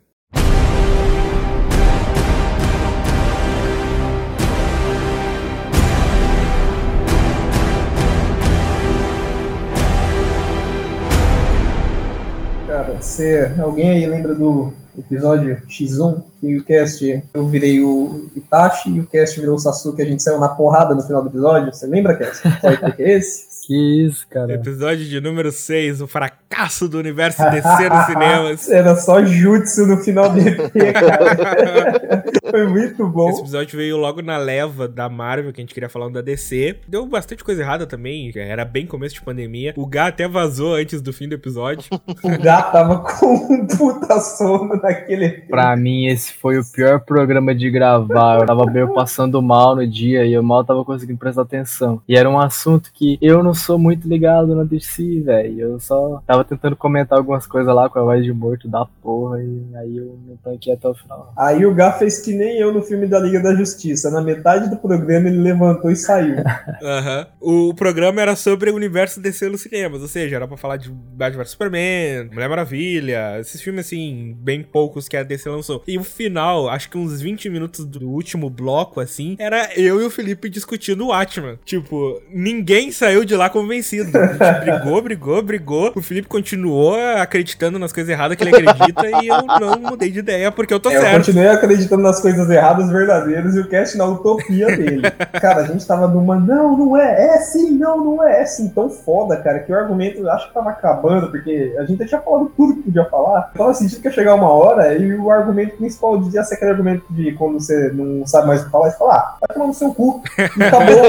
Cara, você, alguém aí lembra do episódio X1? Que o cast eu virei o Itachi e o cast virou o Sasuke, a gente saiu na porrada no final do episódio. Você lembra, cast? Qual é que é esse? Que isso, cara. Episódio de número 6, o fracasso do universo DC nos cinemas. Era só jutsu no final do EP, cara. Foi muito bom. Esse episódio veio logo na leva da Marvel, que a gente queria falar da DC. Deu bastante coisa errada também, era bem começo de pandemia. O Gá até vazou antes do fim do episódio. O Gá tava com um puta sono naquele EP. Pra mim, esse foi o pior programa de gravar. Eu tava meio passando mal no dia e eu mal tava conseguindo prestar atenção. E era um assunto que eu não sou muito ligado na DC, velho. Eu só tava tentando comentar algumas coisas lá com a voz de morto da porra e aí eu não tanquei até o final. Aí o Gá fez que nem eu no filme da Liga da Justiça. Na metade do programa ele levantou e saiu. Aham. O programa era sobre o universo DC nos cinemas, ou seja, era pra falar de Batman vs Superman, Mulher Maravilha, esses filmes assim, bem poucos que a DC lançou. E o final, acho que uns 20 minutos do último bloco, assim, era eu e o Felipe discutindo o Watchman. Tipo, ninguém saiu de lá convencido. A gente brigou, brigou, brigou. O Felipe continuou acreditando nas coisas erradas que ele acredita e eu não mudei de ideia porque eu tô É, eu certo. continuei acreditando nas coisas erradas, verdadeiras, e o cast na utopia dele. Cara, a gente tava numa, não, não é, é sim, não, não é, é sim, tão foda, cara, que o argumento eu acho que tava acabando, porque a gente já tinha falado tudo que podia falar. Eu tava sentindo que ia chegar uma hora e o argumento principal devia ser aquele argumento de quando você não sabe mais o que falar, você fala, ah, vai tomar no seu cu, e acabou.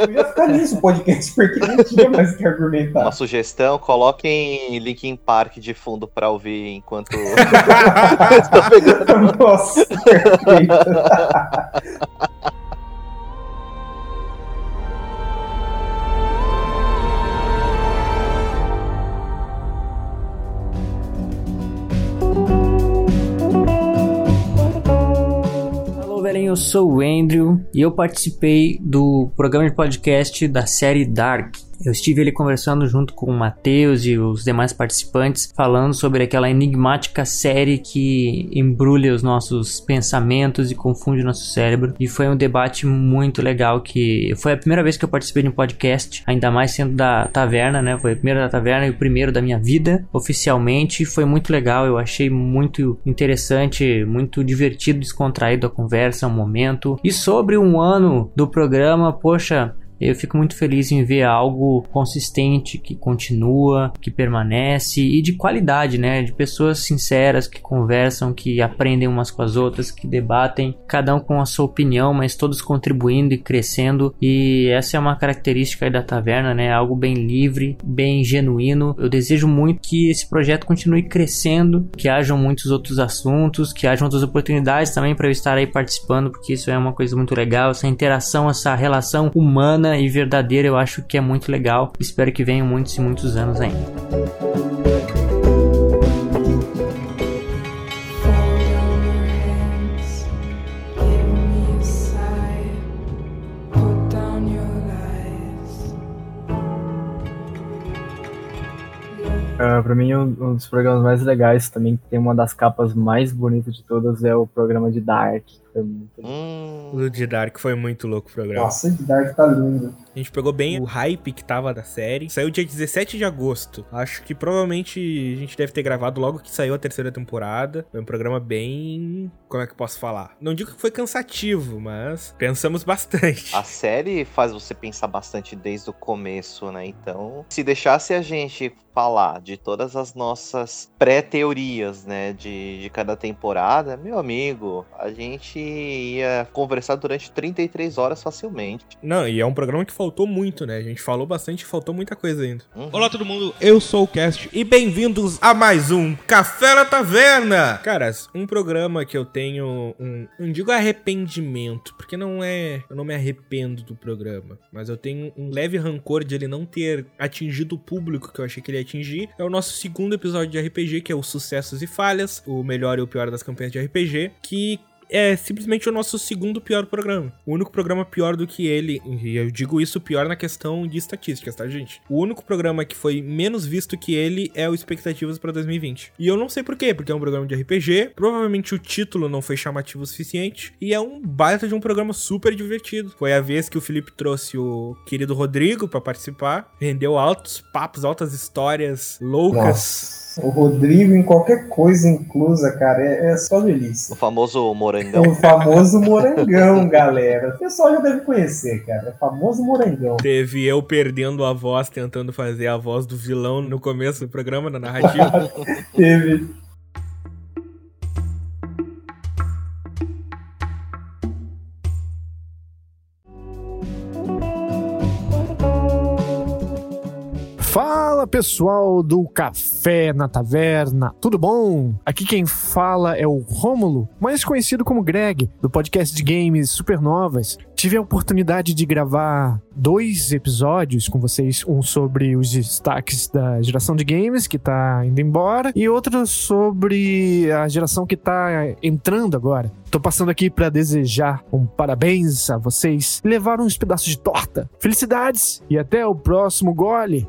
Eu ia ficar nisso o podcast, porque não tinha mais o que argumentar. Uma sugestão, coloquem Linkin Park de fundo pra ouvir enquanto. Tô pegando. Nossa, perfeito. Velhinho, eu sou o Andrew e eu participei do programa de podcast da série Dark. Eu estive ali conversando junto com o Matheus e os demais participantes, falando sobre aquela enigmática série que embrulha os nossos pensamentos e confunde o nosso cérebro. E foi um debate muito legal que foi a primeira vez que eu participei de um podcast, ainda mais sendo da Taverna, né? Foi o primeiro da Taverna e o primeiro da minha vida, oficialmente. Foi muito legal, eu achei muito interessante, muito divertido, descontraído a conversa, o momento. E sobre um ano do programa, poxa, eu fico muito feliz em ver algo consistente, que continua, que permanece e de qualidade, né? De pessoas sinceras que conversam, que aprendem umas com as outras, que debatem, cada um com a sua opinião, mas todos contribuindo e crescendo. E essa é uma característica da taverna, né? Algo bem livre, bem genuíno. Eu desejo muito que esse projeto continue crescendo, que hajam muitos outros assuntos, que hajam outras oportunidades também para eu estar aí participando, porque isso é uma coisa muito legal. Essa interação, essa relação humana e verdadeira, eu acho que é muito legal. Espero que venham muitos e muitos anos ainda. Ah, pra mim, um, um dos programas mais legais também, que tem uma das capas mais bonitas de todas, é o programa de Dark. que Foi muito Hum, O de Dark foi muito louco o programa. Nossa, esse Dark tá lindo. A gente pegou bem o hype que tava da série. Saiu dia 17 de agosto. Acho que provavelmente a gente deve ter gravado logo que saiu a terceira temporada. Foi um programa bem. Como é que eu posso falar? Não digo que foi cansativo, mas pensamos bastante. a série faz você pensar bastante desde o começo, né? Então, se deixasse a gente falar de todas as nossas pré-teorias, né, de, de cada temporada, meu amigo, a gente ia conversar durante 33 horas facilmente. Não, e é um programa que faltou muito, né? A gente falou bastante e faltou muita coisa ainda. Uhum. Olá todo mundo, eu sou o Cast e bem-vindos a mais um Café na Taverna! Caras, um programa que eu tenho um, não digo arrependimento, porque não é, eu não me arrependo do programa, mas eu tenho um leve rancor de ele não ter atingido o público que eu achei que ele ia atingir. É o nosso segundo episódio de RPG, que é o Sucessos e Falhas, o melhor e o pior das campanhas de RPG, que é simplesmente o nosso segundo pior programa. O único programa pior do que ele, e eu digo isso pior na questão de estatísticas, tá, gente? O único programa que foi menos visto que ele é o Expectativas pra 2020. E eu não sei por quê, porque é um programa de RPG, provavelmente o título não foi chamativo o suficiente, e é um baita de um programa super divertido. Foi a vez que o Felipe trouxe o querido Rodrigo pra participar, rendeu altos papos, altas histórias loucas. Nossa. O Rodrigo em qualquer coisa inclusa, cara, é, é só delícia. O famoso morangão. O famoso morangão, galera. O pessoal já deve conhecer, cara. É o famoso morangão. Teve eu perdendo a voz, tentando fazer a voz do vilão no começo do programa, na narrativa. Teve. Fala pessoal do Café na Taverna, tudo bom? Aqui quem fala é o Rômulo, mais conhecido como Greg, do podcast de games Supernovas. Tive a oportunidade de gravar dois episódios com vocês, um sobre os destaques da geração de games que tá indo embora e outro sobre a geração que tá entrando agora. Tô passando aqui para desejar um parabéns a vocês, levar uns pedaços de torta. Felicidades e até o próximo gole.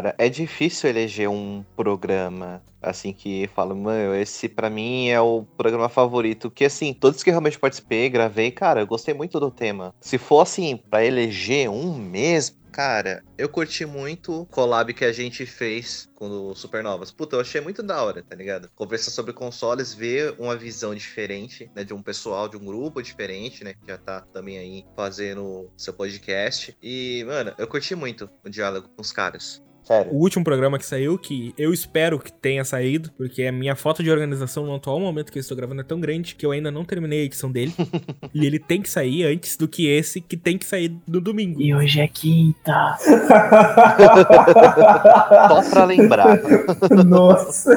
Cara, é difícil eleger um programa assim que fala, mano, esse pra mim é o programa favorito. Que assim, todos que realmente participei, gravei, cara, eu gostei muito do tema. Se for assim, pra eleger um mesmo, Cara, eu curti muito o collab que a gente fez com o Supernovas. Puta, eu achei muito da hora, tá ligado? Conversar sobre consoles, ver uma visão diferente, né? De um pessoal, de um grupo diferente, né? Que já tá também aí fazendo seu podcast. E, mano, eu curti muito o diálogo com os caras. Sério. O último programa que saiu, que eu espero que tenha saído, porque a minha falta de organização no atual momento que eu estou gravando é tão grande que eu ainda não terminei a edição dele. e ele tem que sair antes do que esse que tem que sair no domingo. E hoje é quinta. Só pra lembrar. Nossa.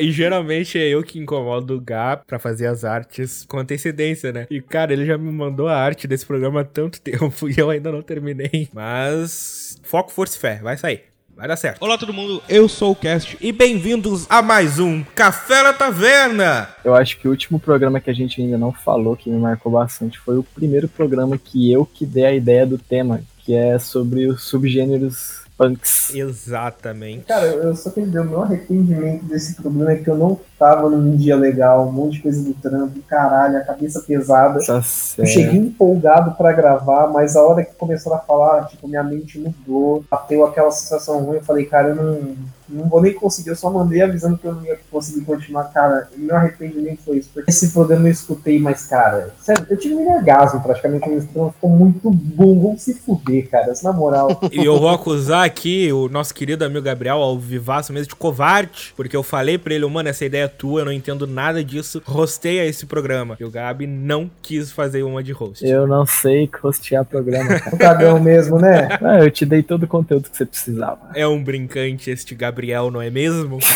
E geralmente é eu que incomodo o Gá pra fazer as artes com antecedência, né? E cara, ele já me mandou a arte desse programa há tanto tempo e eu ainda não terminei. Mas foco, força e fé, vai sair. Vai dar certo. Olá todo mundo, eu sou o Cast e bem-vindos a mais um Café na Taverna. Eu acho que o último programa que a gente ainda não falou, que me marcou bastante, foi o primeiro programa que eu que dei a ideia do tema, que é sobre os subgêneros punks. Exatamente. Cara, eu só queria dizer, o meu arrependimento desse programa é que eu não tava num dia legal, um monte de coisa do trampo, caralho, a cabeça pesada. Tá Eu cheguei empolgado pra gravar, mas a hora que começaram a falar, tipo, minha mente mudou, bateu aquela sensação ruim, eu falei, cara, eu não, não vou nem conseguir, eu só mandei avisando que eu não ia conseguir continuar, cara, e meu arrependimento foi isso, porque esse programa eu escutei, mas, cara, sério, eu tive um orgasmo praticamente, esse programa ficou muito bom, vamos se fuder, cara, na moral. E eu vou acusar aqui o nosso querido amigo Gabriel ao vivaço mesmo de covarde, porque eu falei pra ele, mano, essa ideia é tua, eu não entendo nada disso, rosteia esse programa. E o Gabi não quis fazer uma de host. Eu não sei hostear programa, cara. O cagão mesmo, né? Ah, eu te dei todo o conteúdo que você precisava. É um brincante este Gabriel, não é mesmo?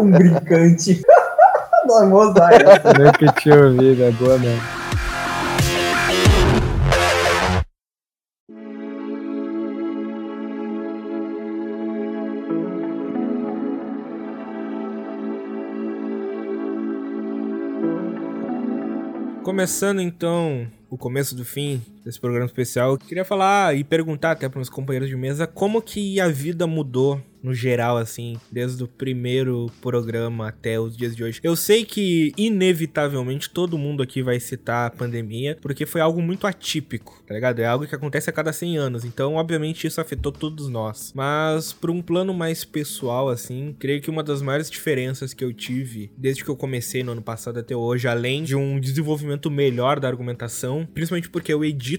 um brincante. Não, essa. Eu que tinha ouvido, é boa mesmo. Começando então o começo do fim, desse programa especial. Eu queria falar e perguntar até para meus companheiros de mesa como que a vida mudou no geral, assim, desde o primeiro programa até os dias de hoje. Eu sei que, inevitavelmente, todo mundo aqui vai citar a pandemia, porque foi algo muito atípico, tá ligado? É algo que acontece a cada 100 anos, então, obviamente, isso afetou todos nós. Mas, por um plano mais pessoal, assim, creio que uma das maiores diferenças que eu tive desde que eu comecei no ano passado até hoje, além de um desenvolvimento melhor da argumentação, principalmente porque eu edito,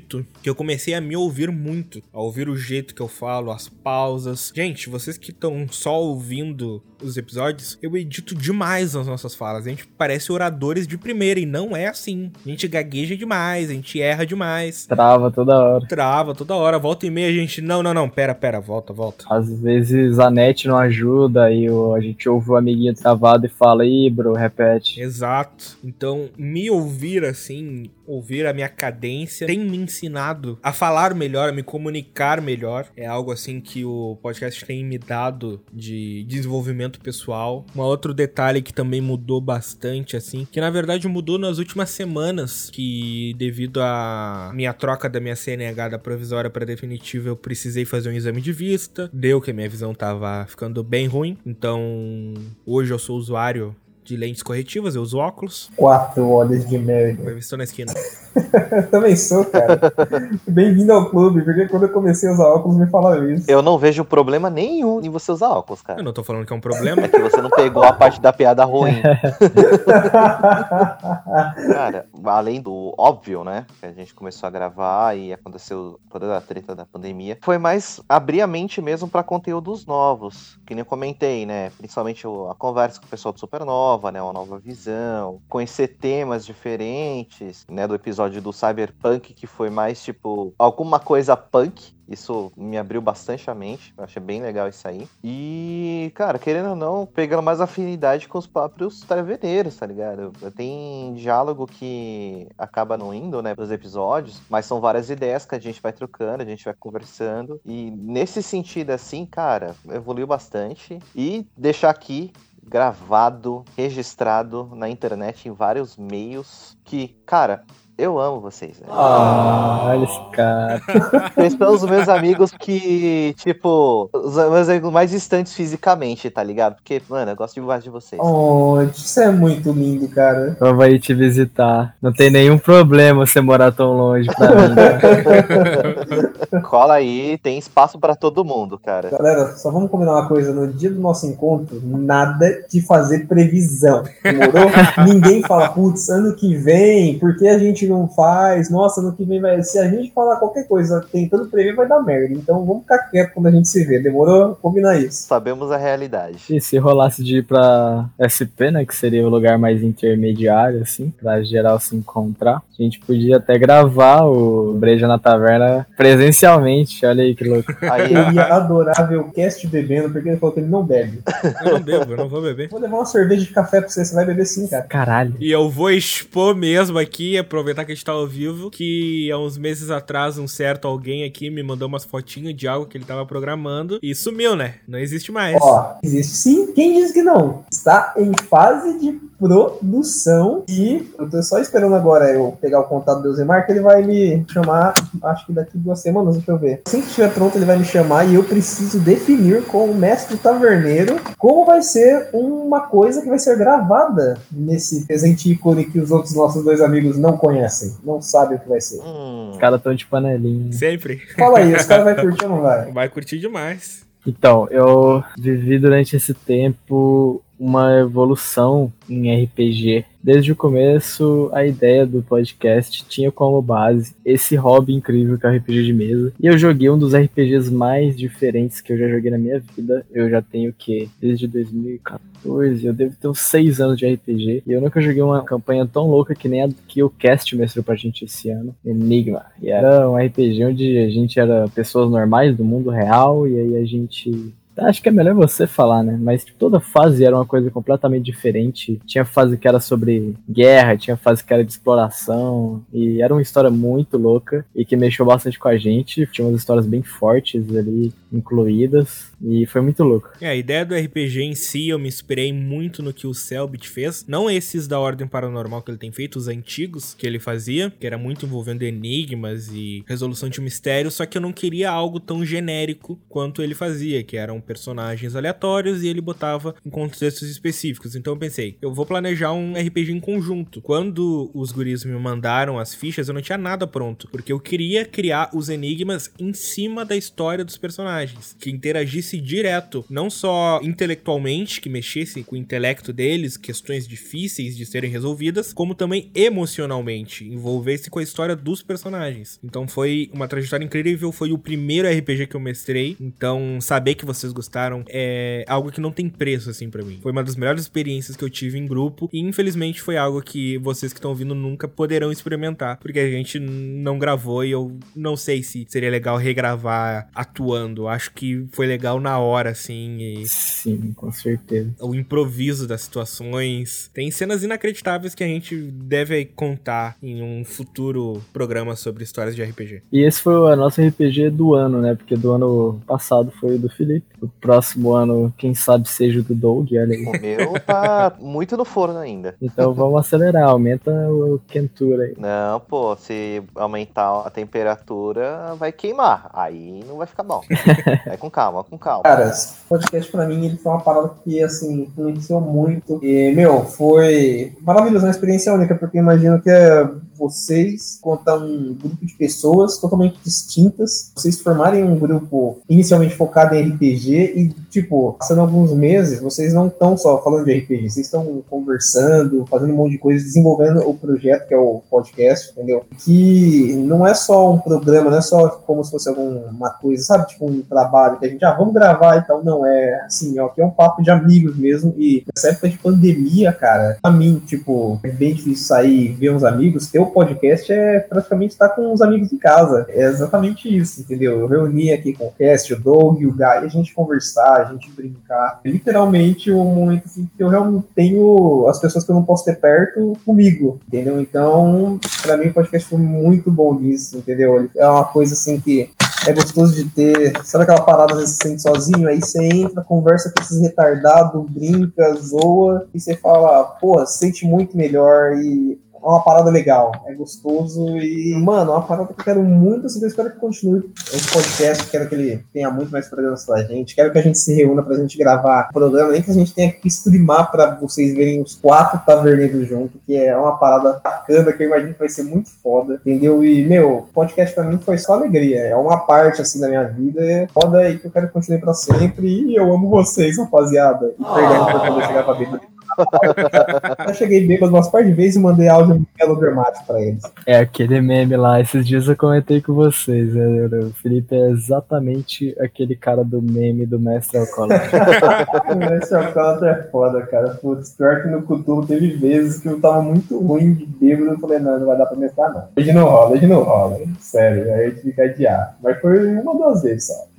que eu comecei a me ouvir muito, a ouvir o jeito que eu falo, as pausas. Gente, vocês que estão só ouvindo os episódios, eu edito demais as nossas falas. A gente parece oradores de primeira e não é assim. A gente gagueja demais, a gente erra demais. Trava toda hora. Trava toda hora, volta e meia a gente, não, não, não, pera, pera, volta, volta. Às vezes a net não ajuda e a gente ouve o amiguinho travado e fala, ih, bro, repete. Exato. Então, me ouvir assim, ouvir a minha cadência, tem me ensinado a falar melhor, a me comunicar melhor. É algo assim que o podcast tem me dado de desenvolvimento pessoal. Um outro detalhe que também mudou bastante, assim, que na verdade mudou nas últimas semanas, que devido à minha troca da minha CNH da provisória para definitiva, eu precisei fazer um exame de vista. Deu que a minha visão tava ficando bem ruim. Então, hoje eu sou usuário de lentes corretivas, eu uso óculos. Quatro horas de merda. Eu estou na esquina. Eu também sou, cara. Bem-vindo ao clube, porque quando eu comecei a usar óculos me falaram isso. Eu não vejo problema nenhum em você usar óculos, Eu cara. não tô falando que é um problema. É que você não pegou a parte da piada ruim. Cara, além do óbvio, né? Que a gente começou a gravar e aconteceu toda a treta da pandemia, foi mais abrir a mente mesmo pra conteúdos novos. Que nem eu comentei, né? Principalmente a conversa com o pessoal do Supernova, né? Uma nova visão. Conhecer temas diferentes, né? Do episódio do Cyberpunk, que foi mais tipo alguma coisa punk. Isso me abriu bastante a mente. Eu achei bem legal isso aí. E, cara, querendo ou não, pegando mais afinidade com os próprios traveneiros, tá ligado? Tem diálogo que acaba não indo, né, pros episódios, mas são várias ideias que a gente vai trocando, a gente vai conversando. E nesse sentido, assim, cara, evoluiu bastante. E deixar aqui gravado, registrado na internet em vários meios que, cara, eu amo vocês. velho. Ah, olha esse cara. Vocês são os meus amigos que, tipo, os meus amigos mais distantes fisicamente, tá ligado? Porque, mano, eu gosto demais de vocês. Oh, isso é muito lindo, cara. Vamos aí te visitar. Não tem nenhum problema você morar tão longe pra mim. né? Cola aí, tem espaço pra todo mundo, cara. Galera, só vamos combinar uma coisa. No dia do nosso encontro, nada de fazer previsão. Demorou? Ninguém fala, putz, ano que vem, por que a gente não faz? Nossa, ano que vem vai. Se a gente falar qualquer coisa tentando prever, vai dar merda. Então vamos ficar quieto quando a gente se vê. Demorou? Combinar isso. Sabemos a realidade. E se rolasse de ir pra SP, né? Que seria o lugar mais intermediário, assim, pra geral se encontrar. A gente podia até gravar o Breja na Taverna presencialmente. Olha aí que louco. Aí, Eu ia adorar ver o cast bebendo, porque ele falou que ele não bebe. Eu não bebo, eu não vou beber. Vou levar uma cerveja de café pra você, você vai beber sim, cara. Caralho. E eu vou expor mesmo aqui, aproveitar que a gente tá ao vivo, que há uns meses atrás um certo alguém aqui me mandou umas fotinhas de algo que ele tava programando e sumiu, né? Não existe mais. Ó, existe sim. Quem disse que não? Está em fase de produção e eu tô só esperando agora eu pegar o contato do Eusemar que ele vai me chamar, acho que daqui duas semanas, deixa eu ver. Assim que estiver pronto ele vai me chamar e eu preciso definir com o mestre taverneiro como vai ser uma coisa que vai ser gravada nesse presente ícone que os outros nossos dois amigos não conhecem, não sabem o que vai ser. hum, Os caras tão de panelinha. Sempre. Fala aí, os caras vão curtir ou não vai? Vai curtir demais. Então, eu vivi durante esse tempo uma evolução em RPG. Desde o começo, a ideia do podcast tinha como base esse hobby incrível que é o RPG de mesa. E eu joguei um dos RPGs mais diferentes que eu já joguei na minha vida. Eu já tenho o quê? Desde 2014, eu devo ter uns 6 anos de RPG. E eu nunca joguei uma campanha tão louca que nem a que o Cast mestrou pra gente esse ano. Enigma. E era um RPG onde a gente era pessoas normais do mundo real e aí a gente Acho que é melhor você falar, né? Mas tipo, toda fase era uma coisa completamente diferente. Tinha fase que era sobre guerra, tinha fase que era de exploração. E era uma história muito louca e que mexeu bastante com a gente. Tinha umas histórias bem fortes ali incluídas. E foi muito louco. É, a ideia do RPG em si, eu me inspirei muito no que o Selbit fez. Não esses da Ordem Paranormal que ele tem feito, os antigos que ele fazia, que era muito envolvendo enigmas e resolução de mistérios, só que eu não queria algo tão genérico quanto ele fazia, que eram personagens aleatórios e ele botava em contextos específicos. Então eu pensei, eu vou planejar um RPG em conjunto. Quando os guris me mandaram as fichas, eu não tinha nada pronto, porque eu queria criar os enigmas em cima da história dos personagens, que interagisse direto, não só intelectualmente, que mexesse com o intelecto deles, questões difíceis de serem resolvidas, como também emocionalmente, envolvesse com a história dos personagens. Então foi uma trajetória incrível, foi o primeiro RPG que eu mestrei, então saber que vocês gostaram é algo que não tem preço assim para mim. Foi uma das melhores experiências que eu tive em grupo e infelizmente foi algo que vocês que estão ouvindo nunca poderão experimentar, porque a gente não gravou e eu não sei se seria legal regravar atuando. Acho que foi legal na hora assim e Sim, com certeza. o improviso das situações. Tem cenas inacreditáveis que a gente deve contar em um futuro programa sobre histórias de RPG. E esse foi a nossa RPG do ano, né? Porque do ano passado foi o do Felipe. O próximo ano, quem sabe, seja o do Doug, olha aí. O meu tá muito no forno ainda. Então vamos acelerar, aumenta o quentura aí. Não, pô, se aumentar a temperatura, vai queimar. Aí não vai ficar bom. Vai com calma, com calma. Cara, esse podcast pra mim ele foi uma parada que assim influenciou muito. E, meu, foi maravilhoso, uma experiência única, porque eu imagino que é vocês contar um grupo de pessoas totalmente distintas, vocês formarem um grupo inicialmente focado em RPG e, tipo, passando alguns meses, vocês não estão só falando de RPG, vocês estão conversando, fazendo um monte de coisa, desenvolvendo o projeto que é o podcast, entendeu? Que não é só um programa, não é só como se fosse alguma coisa, sabe? Tipo um trabalho que a gente, ah, vamos gravar e tal. Não, é assim, ó, que é um papo de amigos mesmo. E nessa época de pandemia, cara, pra mim, tipo, é bem difícil sair ver uns amigos. O podcast é praticamente estar com os amigos em casa. É exatamente isso, entendeu? Eu reuni aqui com o Cast, o Doug, o Guy, a gente conversar, a gente brincar. Literalmente o momento assim, que eu realmente tenho as pessoas que eu não posso ter perto comigo, entendeu? Então, pra mim o podcast foi muito bom nisso, entendeu? É uma coisa assim que é gostoso de ter. Sabe aquela parada, vezes você se sente sozinho, aí você entra, conversa com esses retardados, brinca, zoa, e você fala, pô, se sente muito melhor e é uma parada legal, é gostoso e, mano, é uma parada que eu quero muito, assim, eu espero que continue esse podcast, quero que ele tenha muito mais programas pra gente, quero que a gente se reúna pra gente gravar programa, nem que a gente tenha que streamar pra vocês verem os quatro taverneiros juntos, que é uma parada bacana, que eu imagino que vai ser muito foda, entendeu? E, meu, podcast pra mim foi só alegria, é uma parte, assim, da minha vida, é foda e que eu quero que continue pra sempre, e eu amo vocês, rapaziada. E perdão por poder chegar pra bêbado. Eu cheguei bêbado umas par de vezes e mandei áudio melodramático pra eles. É aquele meme lá, esses dias eu comentei com vocês, né? O Felipe é exatamente aquele cara do meme do Mestre Alcoólatra. Esse alcoólatra é foda, cara. Putz, pior que no Cutulo teve vezes que eu tava muito ruim de bêbado. Eu falei, não, não vai dar pra mestrar, não. Hoje não rola, hoje não rola. Sério, aí a gente fica adiar. Mas foi uma ou duas vezes só.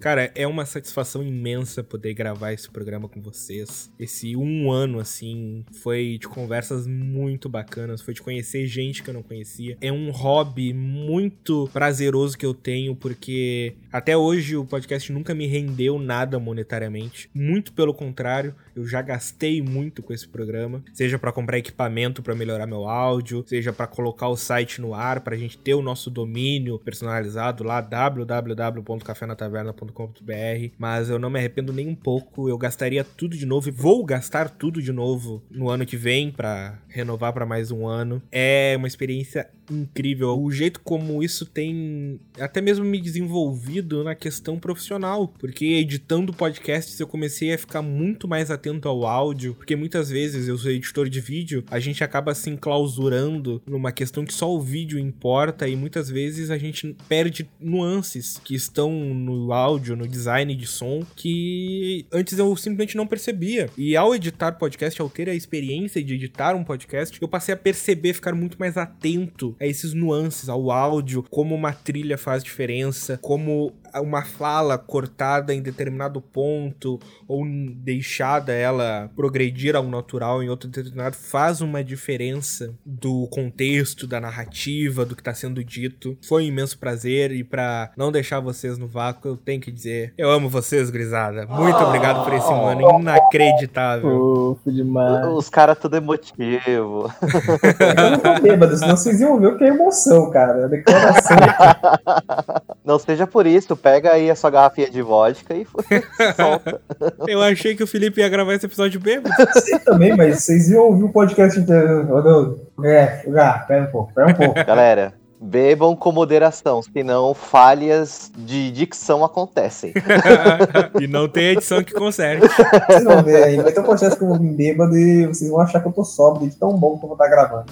Cara, é uma satisfação imensa poder gravar esse programa com vocês. Esse um ano, assim, foi de conversas muito bacanas, foi de conhecer gente que eu não conhecia. É um hobby muito prazeroso que eu tenho, porque até hoje o podcast nunca me rendeu nada monetariamente. Muito pelo contrário, eu já gastei muito com esse programa, seja para comprar equipamento para melhorar meu áudio, seja para colocar o site no ar, pra gente ter o nosso domínio personalizado lá www.cafenataverna.com.br, mas eu não me arrependo nem um pouco, eu gastaria tudo de novo e vou gastar tudo de novo no ano que vem para renovar para mais um ano. É uma experiência incrível. O jeito como isso tem até mesmo me desenvolvido na questão profissional, porque editando podcasts eu comecei a ficar muito mais atento ao áudio, porque muitas vezes eu sou editor de vídeo, a gente acaba se enclausurando numa questão que só o vídeo importa e muitas vezes a gente perde nuances que estão no áudio, no design de som, que antes eu simplesmente não percebia. E ao editar podcast, ao ter a experiência de editar um podcast, eu passei a perceber, ficar muito mais atento a esses nuances, ao áudio, como uma trilha faz diferença, como uma fala cortada em determinado ponto ou deixada ela progredir ao natural em outro determinado faz uma diferença do contexto, da narrativa, do que tá sendo dito. Foi um imenso prazer e para não deixar vocês no vácuo, eu tenho que dizer, eu amo vocês, grisada. Muito obrigado por esse ano inacreditável. Fofo demais. Os caras tudo emotivo. Eu não tô bêbado, senão vocês iam ver o que é emoção, cara. A declaração. Não seja por isso, pega aí a sua garrafinha de vodka e solta. Eu achei que o Felipe ia gravar esse episódio bêbado. Sei também, mas vocês iam ouvir o podcast inteiro. Não. É, ah, pera um pouco, pera um pouco. Galera, bebam com moderação, senão falhas de dicção acontecem. e não tem edição que conserte. Vocês vão ver aí. Vai ter um podcast que eu vou vir bêbado e vocês vão achar que eu tô sóbrio de tão bom que eu vou estar gravando.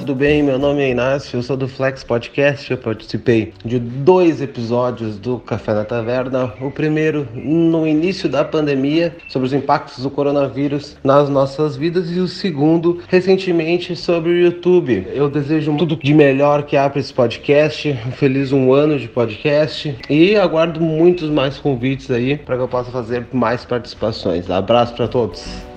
Tudo bem? Meu nome é Inácio, eu sou do Flex Podcast. Eu participei de dois episódios do Café na Taverna. O primeiro, no início da pandemia, sobre os impactos do coronavírus nas nossas vidas, e o segundo, recentemente, sobre o YouTube. Eu desejo tudo de melhor que há para esse podcast. Um feliz um ano de podcast e aguardo muitos mais convites aí para que eu possa fazer mais participações. Abraço para todos.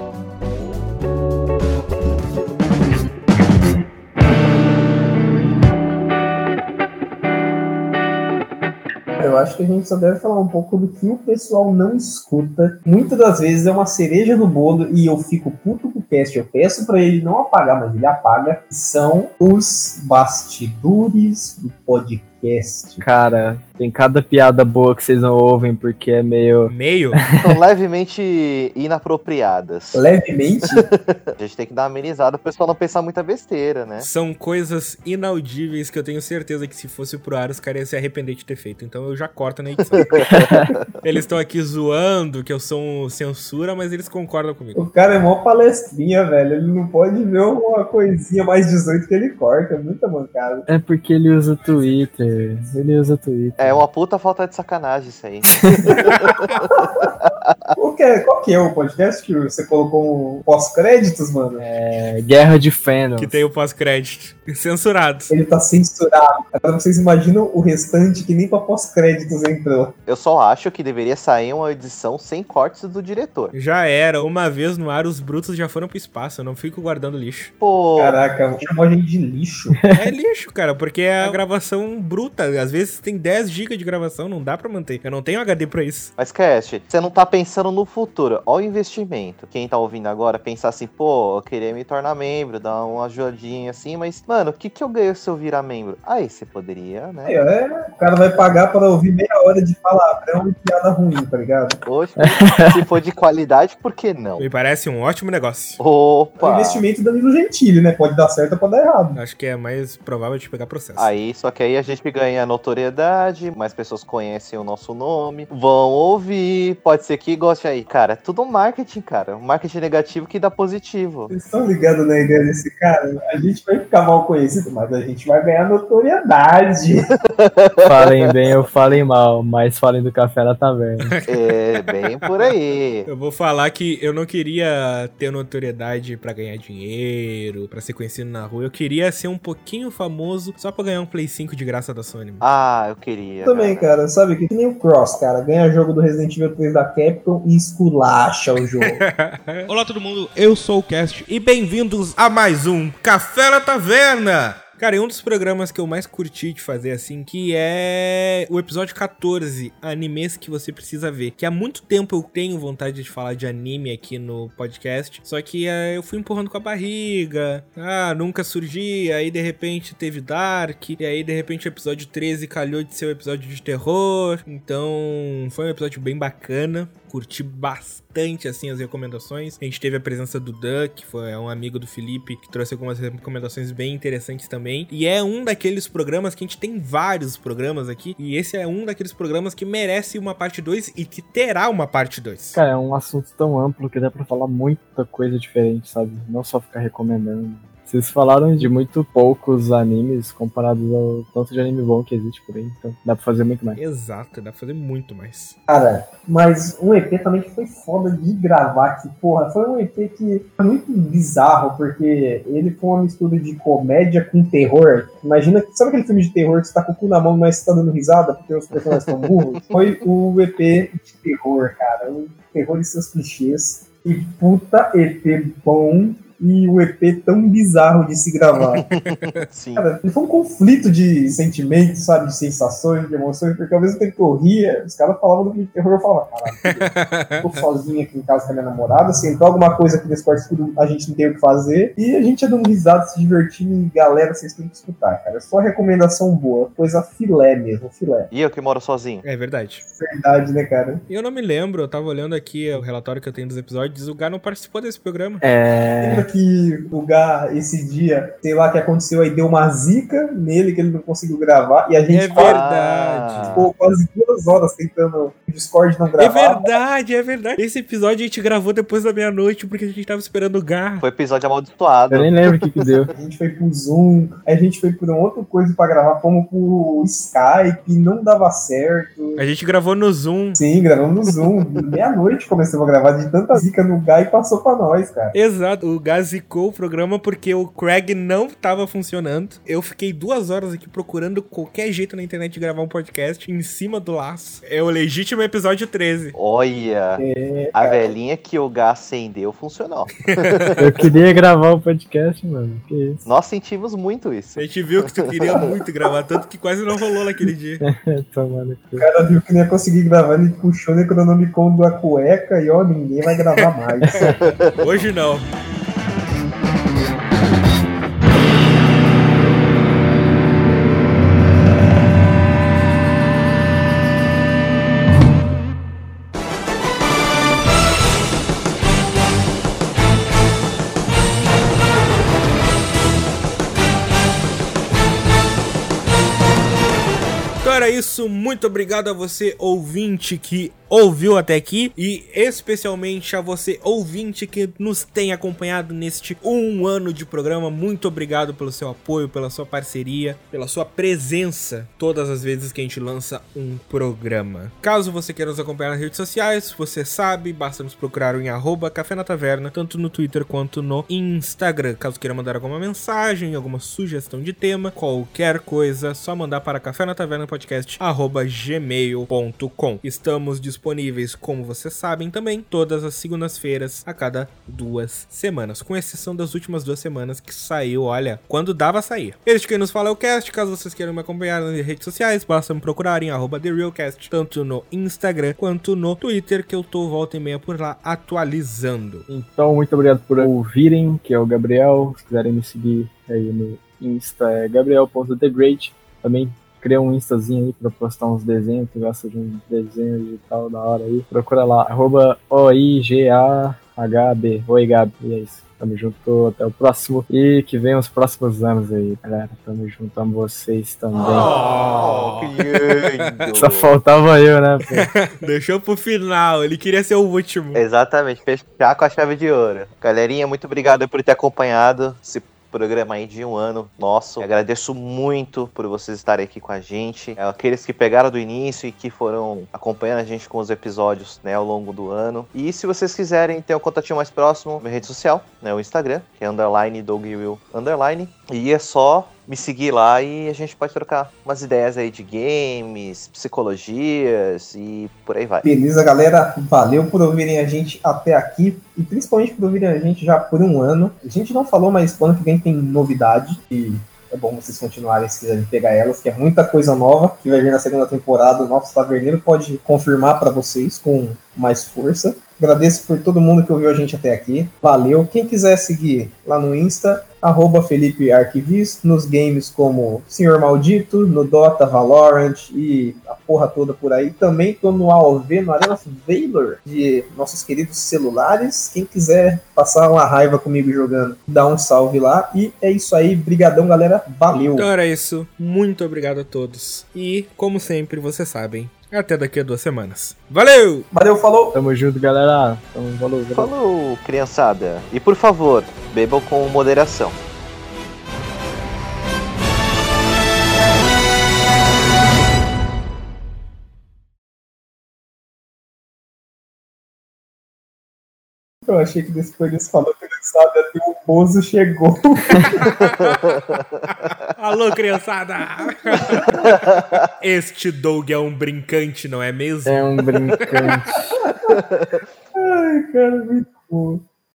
Eu acho que a gente só deve falar um pouco do que o pessoal não escuta. Muitas das vezes é uma cereja no bolo e eu fico puto com o cast. Eu peço pra ele não apagar, mas ele apaga. São os bastidores do podcast. Cara, tem cada piada boa que vocês não ouvem porque é meio. Meio? São levemente inapropriadas. Levemente? A gente tem que dar uma amenizada pro pessoal não pensar muita besteira, né? São coisas inaudíveis que eu tenho certeza que se fosse pro ar os caras iam se arrepender de ter feito. Então eu já corto na edição. eles estão aqui zoando que eu sou um censura, mas eles concordam comigo. O cara é mó palestrinha, velho. Ele não pode ver uma coisinha mais 18 que ele corta. É muita mancada. É porque ele usa Twitter. Ele usa Twitter. É uma puta falta de sacanagem isso aí. O que é- qual que é o podcast que você colocou um pós-créditos, mano? É Guerra de Fandom. Que tem o pós-crédito. Censurado. Ele tá censurado. Agora vocês imaginam o restante que nem pra pós-créditos entrou. Eu só acho que deveria sair uma edição sem cortes do diretor. Já era. Uma vez no ar, os brutos já foram pro espaço. Eu não fico guardando lixo. Pô, Caraca, chamou a gente de lixo. É lixo, cara, porque é a gravação bruta. Às vezes tem 10 GB de gravação, não dá pra manter. Eu não tenho HD pra isso. mas Cast, você não tá pensando no futuro. Olha o investimento. Quem tá ouvindo agora pensar assim, pô, eu queria me tornar membro, dar uma ajudinha assim, mas, mano, o que que eu ganho se eu virar membro? Aí você poderia, né? Aí, é, o cara vai pagar pra ouvir meia hora de palavrão e piada ruim, tá ligado? Hoje, se for de qualidade, por que não? Me parece um ótimo negócio. É o Opa! investimento Danilo Gentili, né? Pode dar certo ou pode dar errado. Acho que é mais provável de pegar processo. Aí, só que aí a gente ganha notoriedade, mais pessoas conhecem o nosso nome, vão ouvir, pode ser que goste aí. Cara, é tudo marketing, cara. Um marketing negativo que dá positivo. Vocês estão ligados na ideia desse cara? A gente vai ficar mal conhecido, mas a gente vai ganhar notoriedade. Falem bem ou falem mal, mas falem do café na taverna. É, bem por aí. Eu vou falar que eu não queria ter notoriedade pra ganhar dinheiro, pra ser conhecido na rua. Eu queria ser um pouquinho famoso só pra ganhar um Play 5 de graça da Sony. Ah, eu queria. Também, cara, sabe que que nem o Cross, cara, ganha jogo do Resident Evil 3 da Capcom e esculacha o jogo. Olá todo mundo, eu sou o Cast e bem-vindos a mais um Café na Taverna! Cara, e um dos programas que eu mais curti de fazer assim, que é o episódio 14, animes que você precisa ver. Que há muito tempo eu tenho vontade de falar de anime aqui no podcast, só que eh, eu fui empurrando com a barriga. Ah, nunca surgia, aí de repente teve Dark, e aí de repente o episódio 13 calhou de ser o episódio de terror. Então, foi um episódio bem bacana curti bastante assim as recomendações. A gente teve a presença do Dan, que foi é um amigo do Felipe, que trouxe algumas recomendações bem interessantes também. E é um daqueles programas que a gente tem vários programas aqui, e esse é um daqueles programas que merece uma parte 2 e que terá uma parte 2. Cara, é um assunto tão amplo que dá pra falar muita coisa diferente, sabe? Não só ficar recomendando. Vocês falaram de muito poucos animes comparados ao tanto de anime bom que existe por aí, então dá pra fazer muito mais. Exato, dá pra fazer muito mais. Cara, mas um EP também que foi foda de gravar, que, porra, foi um EP que foi muito bizarro, porque ele foi uma mistura de comédia com terror. Imagina, sabe aquele filme de terror que você tá com o cu na mão, mas você tá dando risada porque os personagens estão burros? Foi o EP de terror, cara. O terror e seus clichês. E puta EP bom e o EP tão bizarro de se gravar. Sim. Cara, foi um conflito de sentimentos, sabe? De sensações, de emoções, porque ao mesmo tempo que eu ria, os caras falavam do terror, eu falava, caralho, tô sozinho aqui em casa com a minha namorada, se entrar alguma coisa aqui nesse quarto escuro, a gente não tem o que fazer, e a gente ia dando risada, se divertindo, e galera, vocês têm que escutar, cara. É só recomendação boa, coisa filé mesmo, filé. E eu que moro sozinho. É verdade. Verdade, né, cara? E eu não me lembro, eu tava olhando aqui o relatório que eu tenho dos episódios, o Gá não participou desse programa. É. Que o Gá, esse dia, sei lá o que aconteceu, aí deu uma zica nele que ele não conseguiu gravar, e a gente É verdade. ficou quase duas horas tentando o Discord não É gravar. verdade, é verdade. Esse episódio a gente gravou depois da meia-noite porque a gente tava esperando o Gá. Foi episódio amaldiçoado. Eu nem lembro o que que deu. A gente foi pro Zoom, aí a gente foi por uma outra coisa pra gravar, fomos pro Skype, não dava certo. A gente gravou no Zoom. Sim, gravamos no Zoom. Meia-noite começamos a gravar de tanta zica no Gá e passou pra nós, cara. Exato, o Gá zicou o programa porque o Craig não tava funcionando. Eu fiquei duas horas aqui procurando qualquer jeito na internet de gravar um podcast em cima do laço. É o legítimo episódio 13. Olha, É, a velhinha que o gás acendeu funcionou. Eu queria gravar o podcast, mano. Que isso? Nós sentimos muito isso. A gente viu que tu queria muito gravar, tanto que quase não rolou naquele dia. Tomando. O cara viu que não ia conseguir gravar, ele puxou o Necronomicon da cueca e ó, ninguém vai gravar mais. Hoje não. Então era isso, muito obrigado a você ouvinte que ouviu até aqui e especialmente a você ouvinte que nos tem acompanhado neste um ano de programa. Muito obrigado pelo seu apoio, pela sua parceria, pela sua presença todas as vezes que a gente lança um programa. Caso você queira nos acompanhar nas redes sociais, você sabe, basta nos procurar em arroba Café na Taverna, tanto no Twitter quanto no Instagram. Caso queira mandar alguma mensagem, alguma sugestão de tema, qualquer coisa, só mandar para café na taverna podcast gmail.com. Estamos disponíveis, como vocês sabem também, todas as segundas-feiras a cada duas semanas, com exceção das últimas duas semanas que saiu, olha, quando dava sair. Este quem nos fala é o Cast, caso vocês queiram me acompanhar nas redes sociais, basta me procurar em arroba TheRealCast, tanto no Instagram quanto no Twitter, que eu tô volta e meia por lá atualizando. Então, muito obrigado por ouvirem, que é o Gabriel. Se quiserem me seguir aí no Insta, é gabriel.thegreat. Também criei um Instazinho aí pra postar uns desenhos, que gosta de um desenho digital da hora aí. Procura lá, arroba O-I-G-A-H-B. Oi, Gabi. E é isso. Tamo junto, até o próximo. E que venham os próximos anos aí, galera. Tamo junto, amo vocês também. Oh, que lindo. Só faltava eu, né? pô? Deixou pro final, ele queria ser o último. Exatamente, fechar com a chave de ouro. Galerinha, muito obrigado por ter acompanhado esse programa aí de um ano nosso. Eu agradeço muito por vocês estarem aqui com a gente. É, Aqueles que pegaram do início e que foram acompanhando a gente com os episódios né, ao longo do ano. E se vocês quiserem ter um contatinho mais próximo, minha rede social, né, o Instagram, que é underline dogwill underline. E é só me seguir lá e a gente pode trocar umas ideias aí de games, psicologias e por aí vai. Beleza, galera? Valeu por ouvirem a gente até aqui e principalmente por ouvirem a gente já por um ano. A gente não falou, mas ano que vem tem novidade e é bom vocês continuarem se quiserem pegar elas, que é muita coisa nova que vai vir na segunda temporada. O nosso taverneiro pode confirmar para vocês com mais força. Agradeço por todo mundo que ouviu a gente até aqui. Valeu. Quem quiser seguir lá no Insta, arroba Felipe Arquivis, nos games como Senhor Maldito, no Dota, Valorant e a porra toda por aí. Também tô no AOV, no Arena Valor, de nossos queridos celulares. Quem quiser passar uma raiva comigo jogando, dá um salve lá. E é isso aí. Brigadão, galera. Valeu. Então era isso. Muito obrigado a todos. E, como sempre, vocês sabem, até daqui a duas semanas. Valeu! Valeu, falou! Tamo junto, galera. Tamo, valeu, valeu. Falou, criançada. E por favor, bebam com moderação. Eu achei que depois eles ele sabe até o Bozo chegou. Alô, criançada! Este Doug é um brincante, não é mesmo? É um brincante. Ai, cara, muito bom.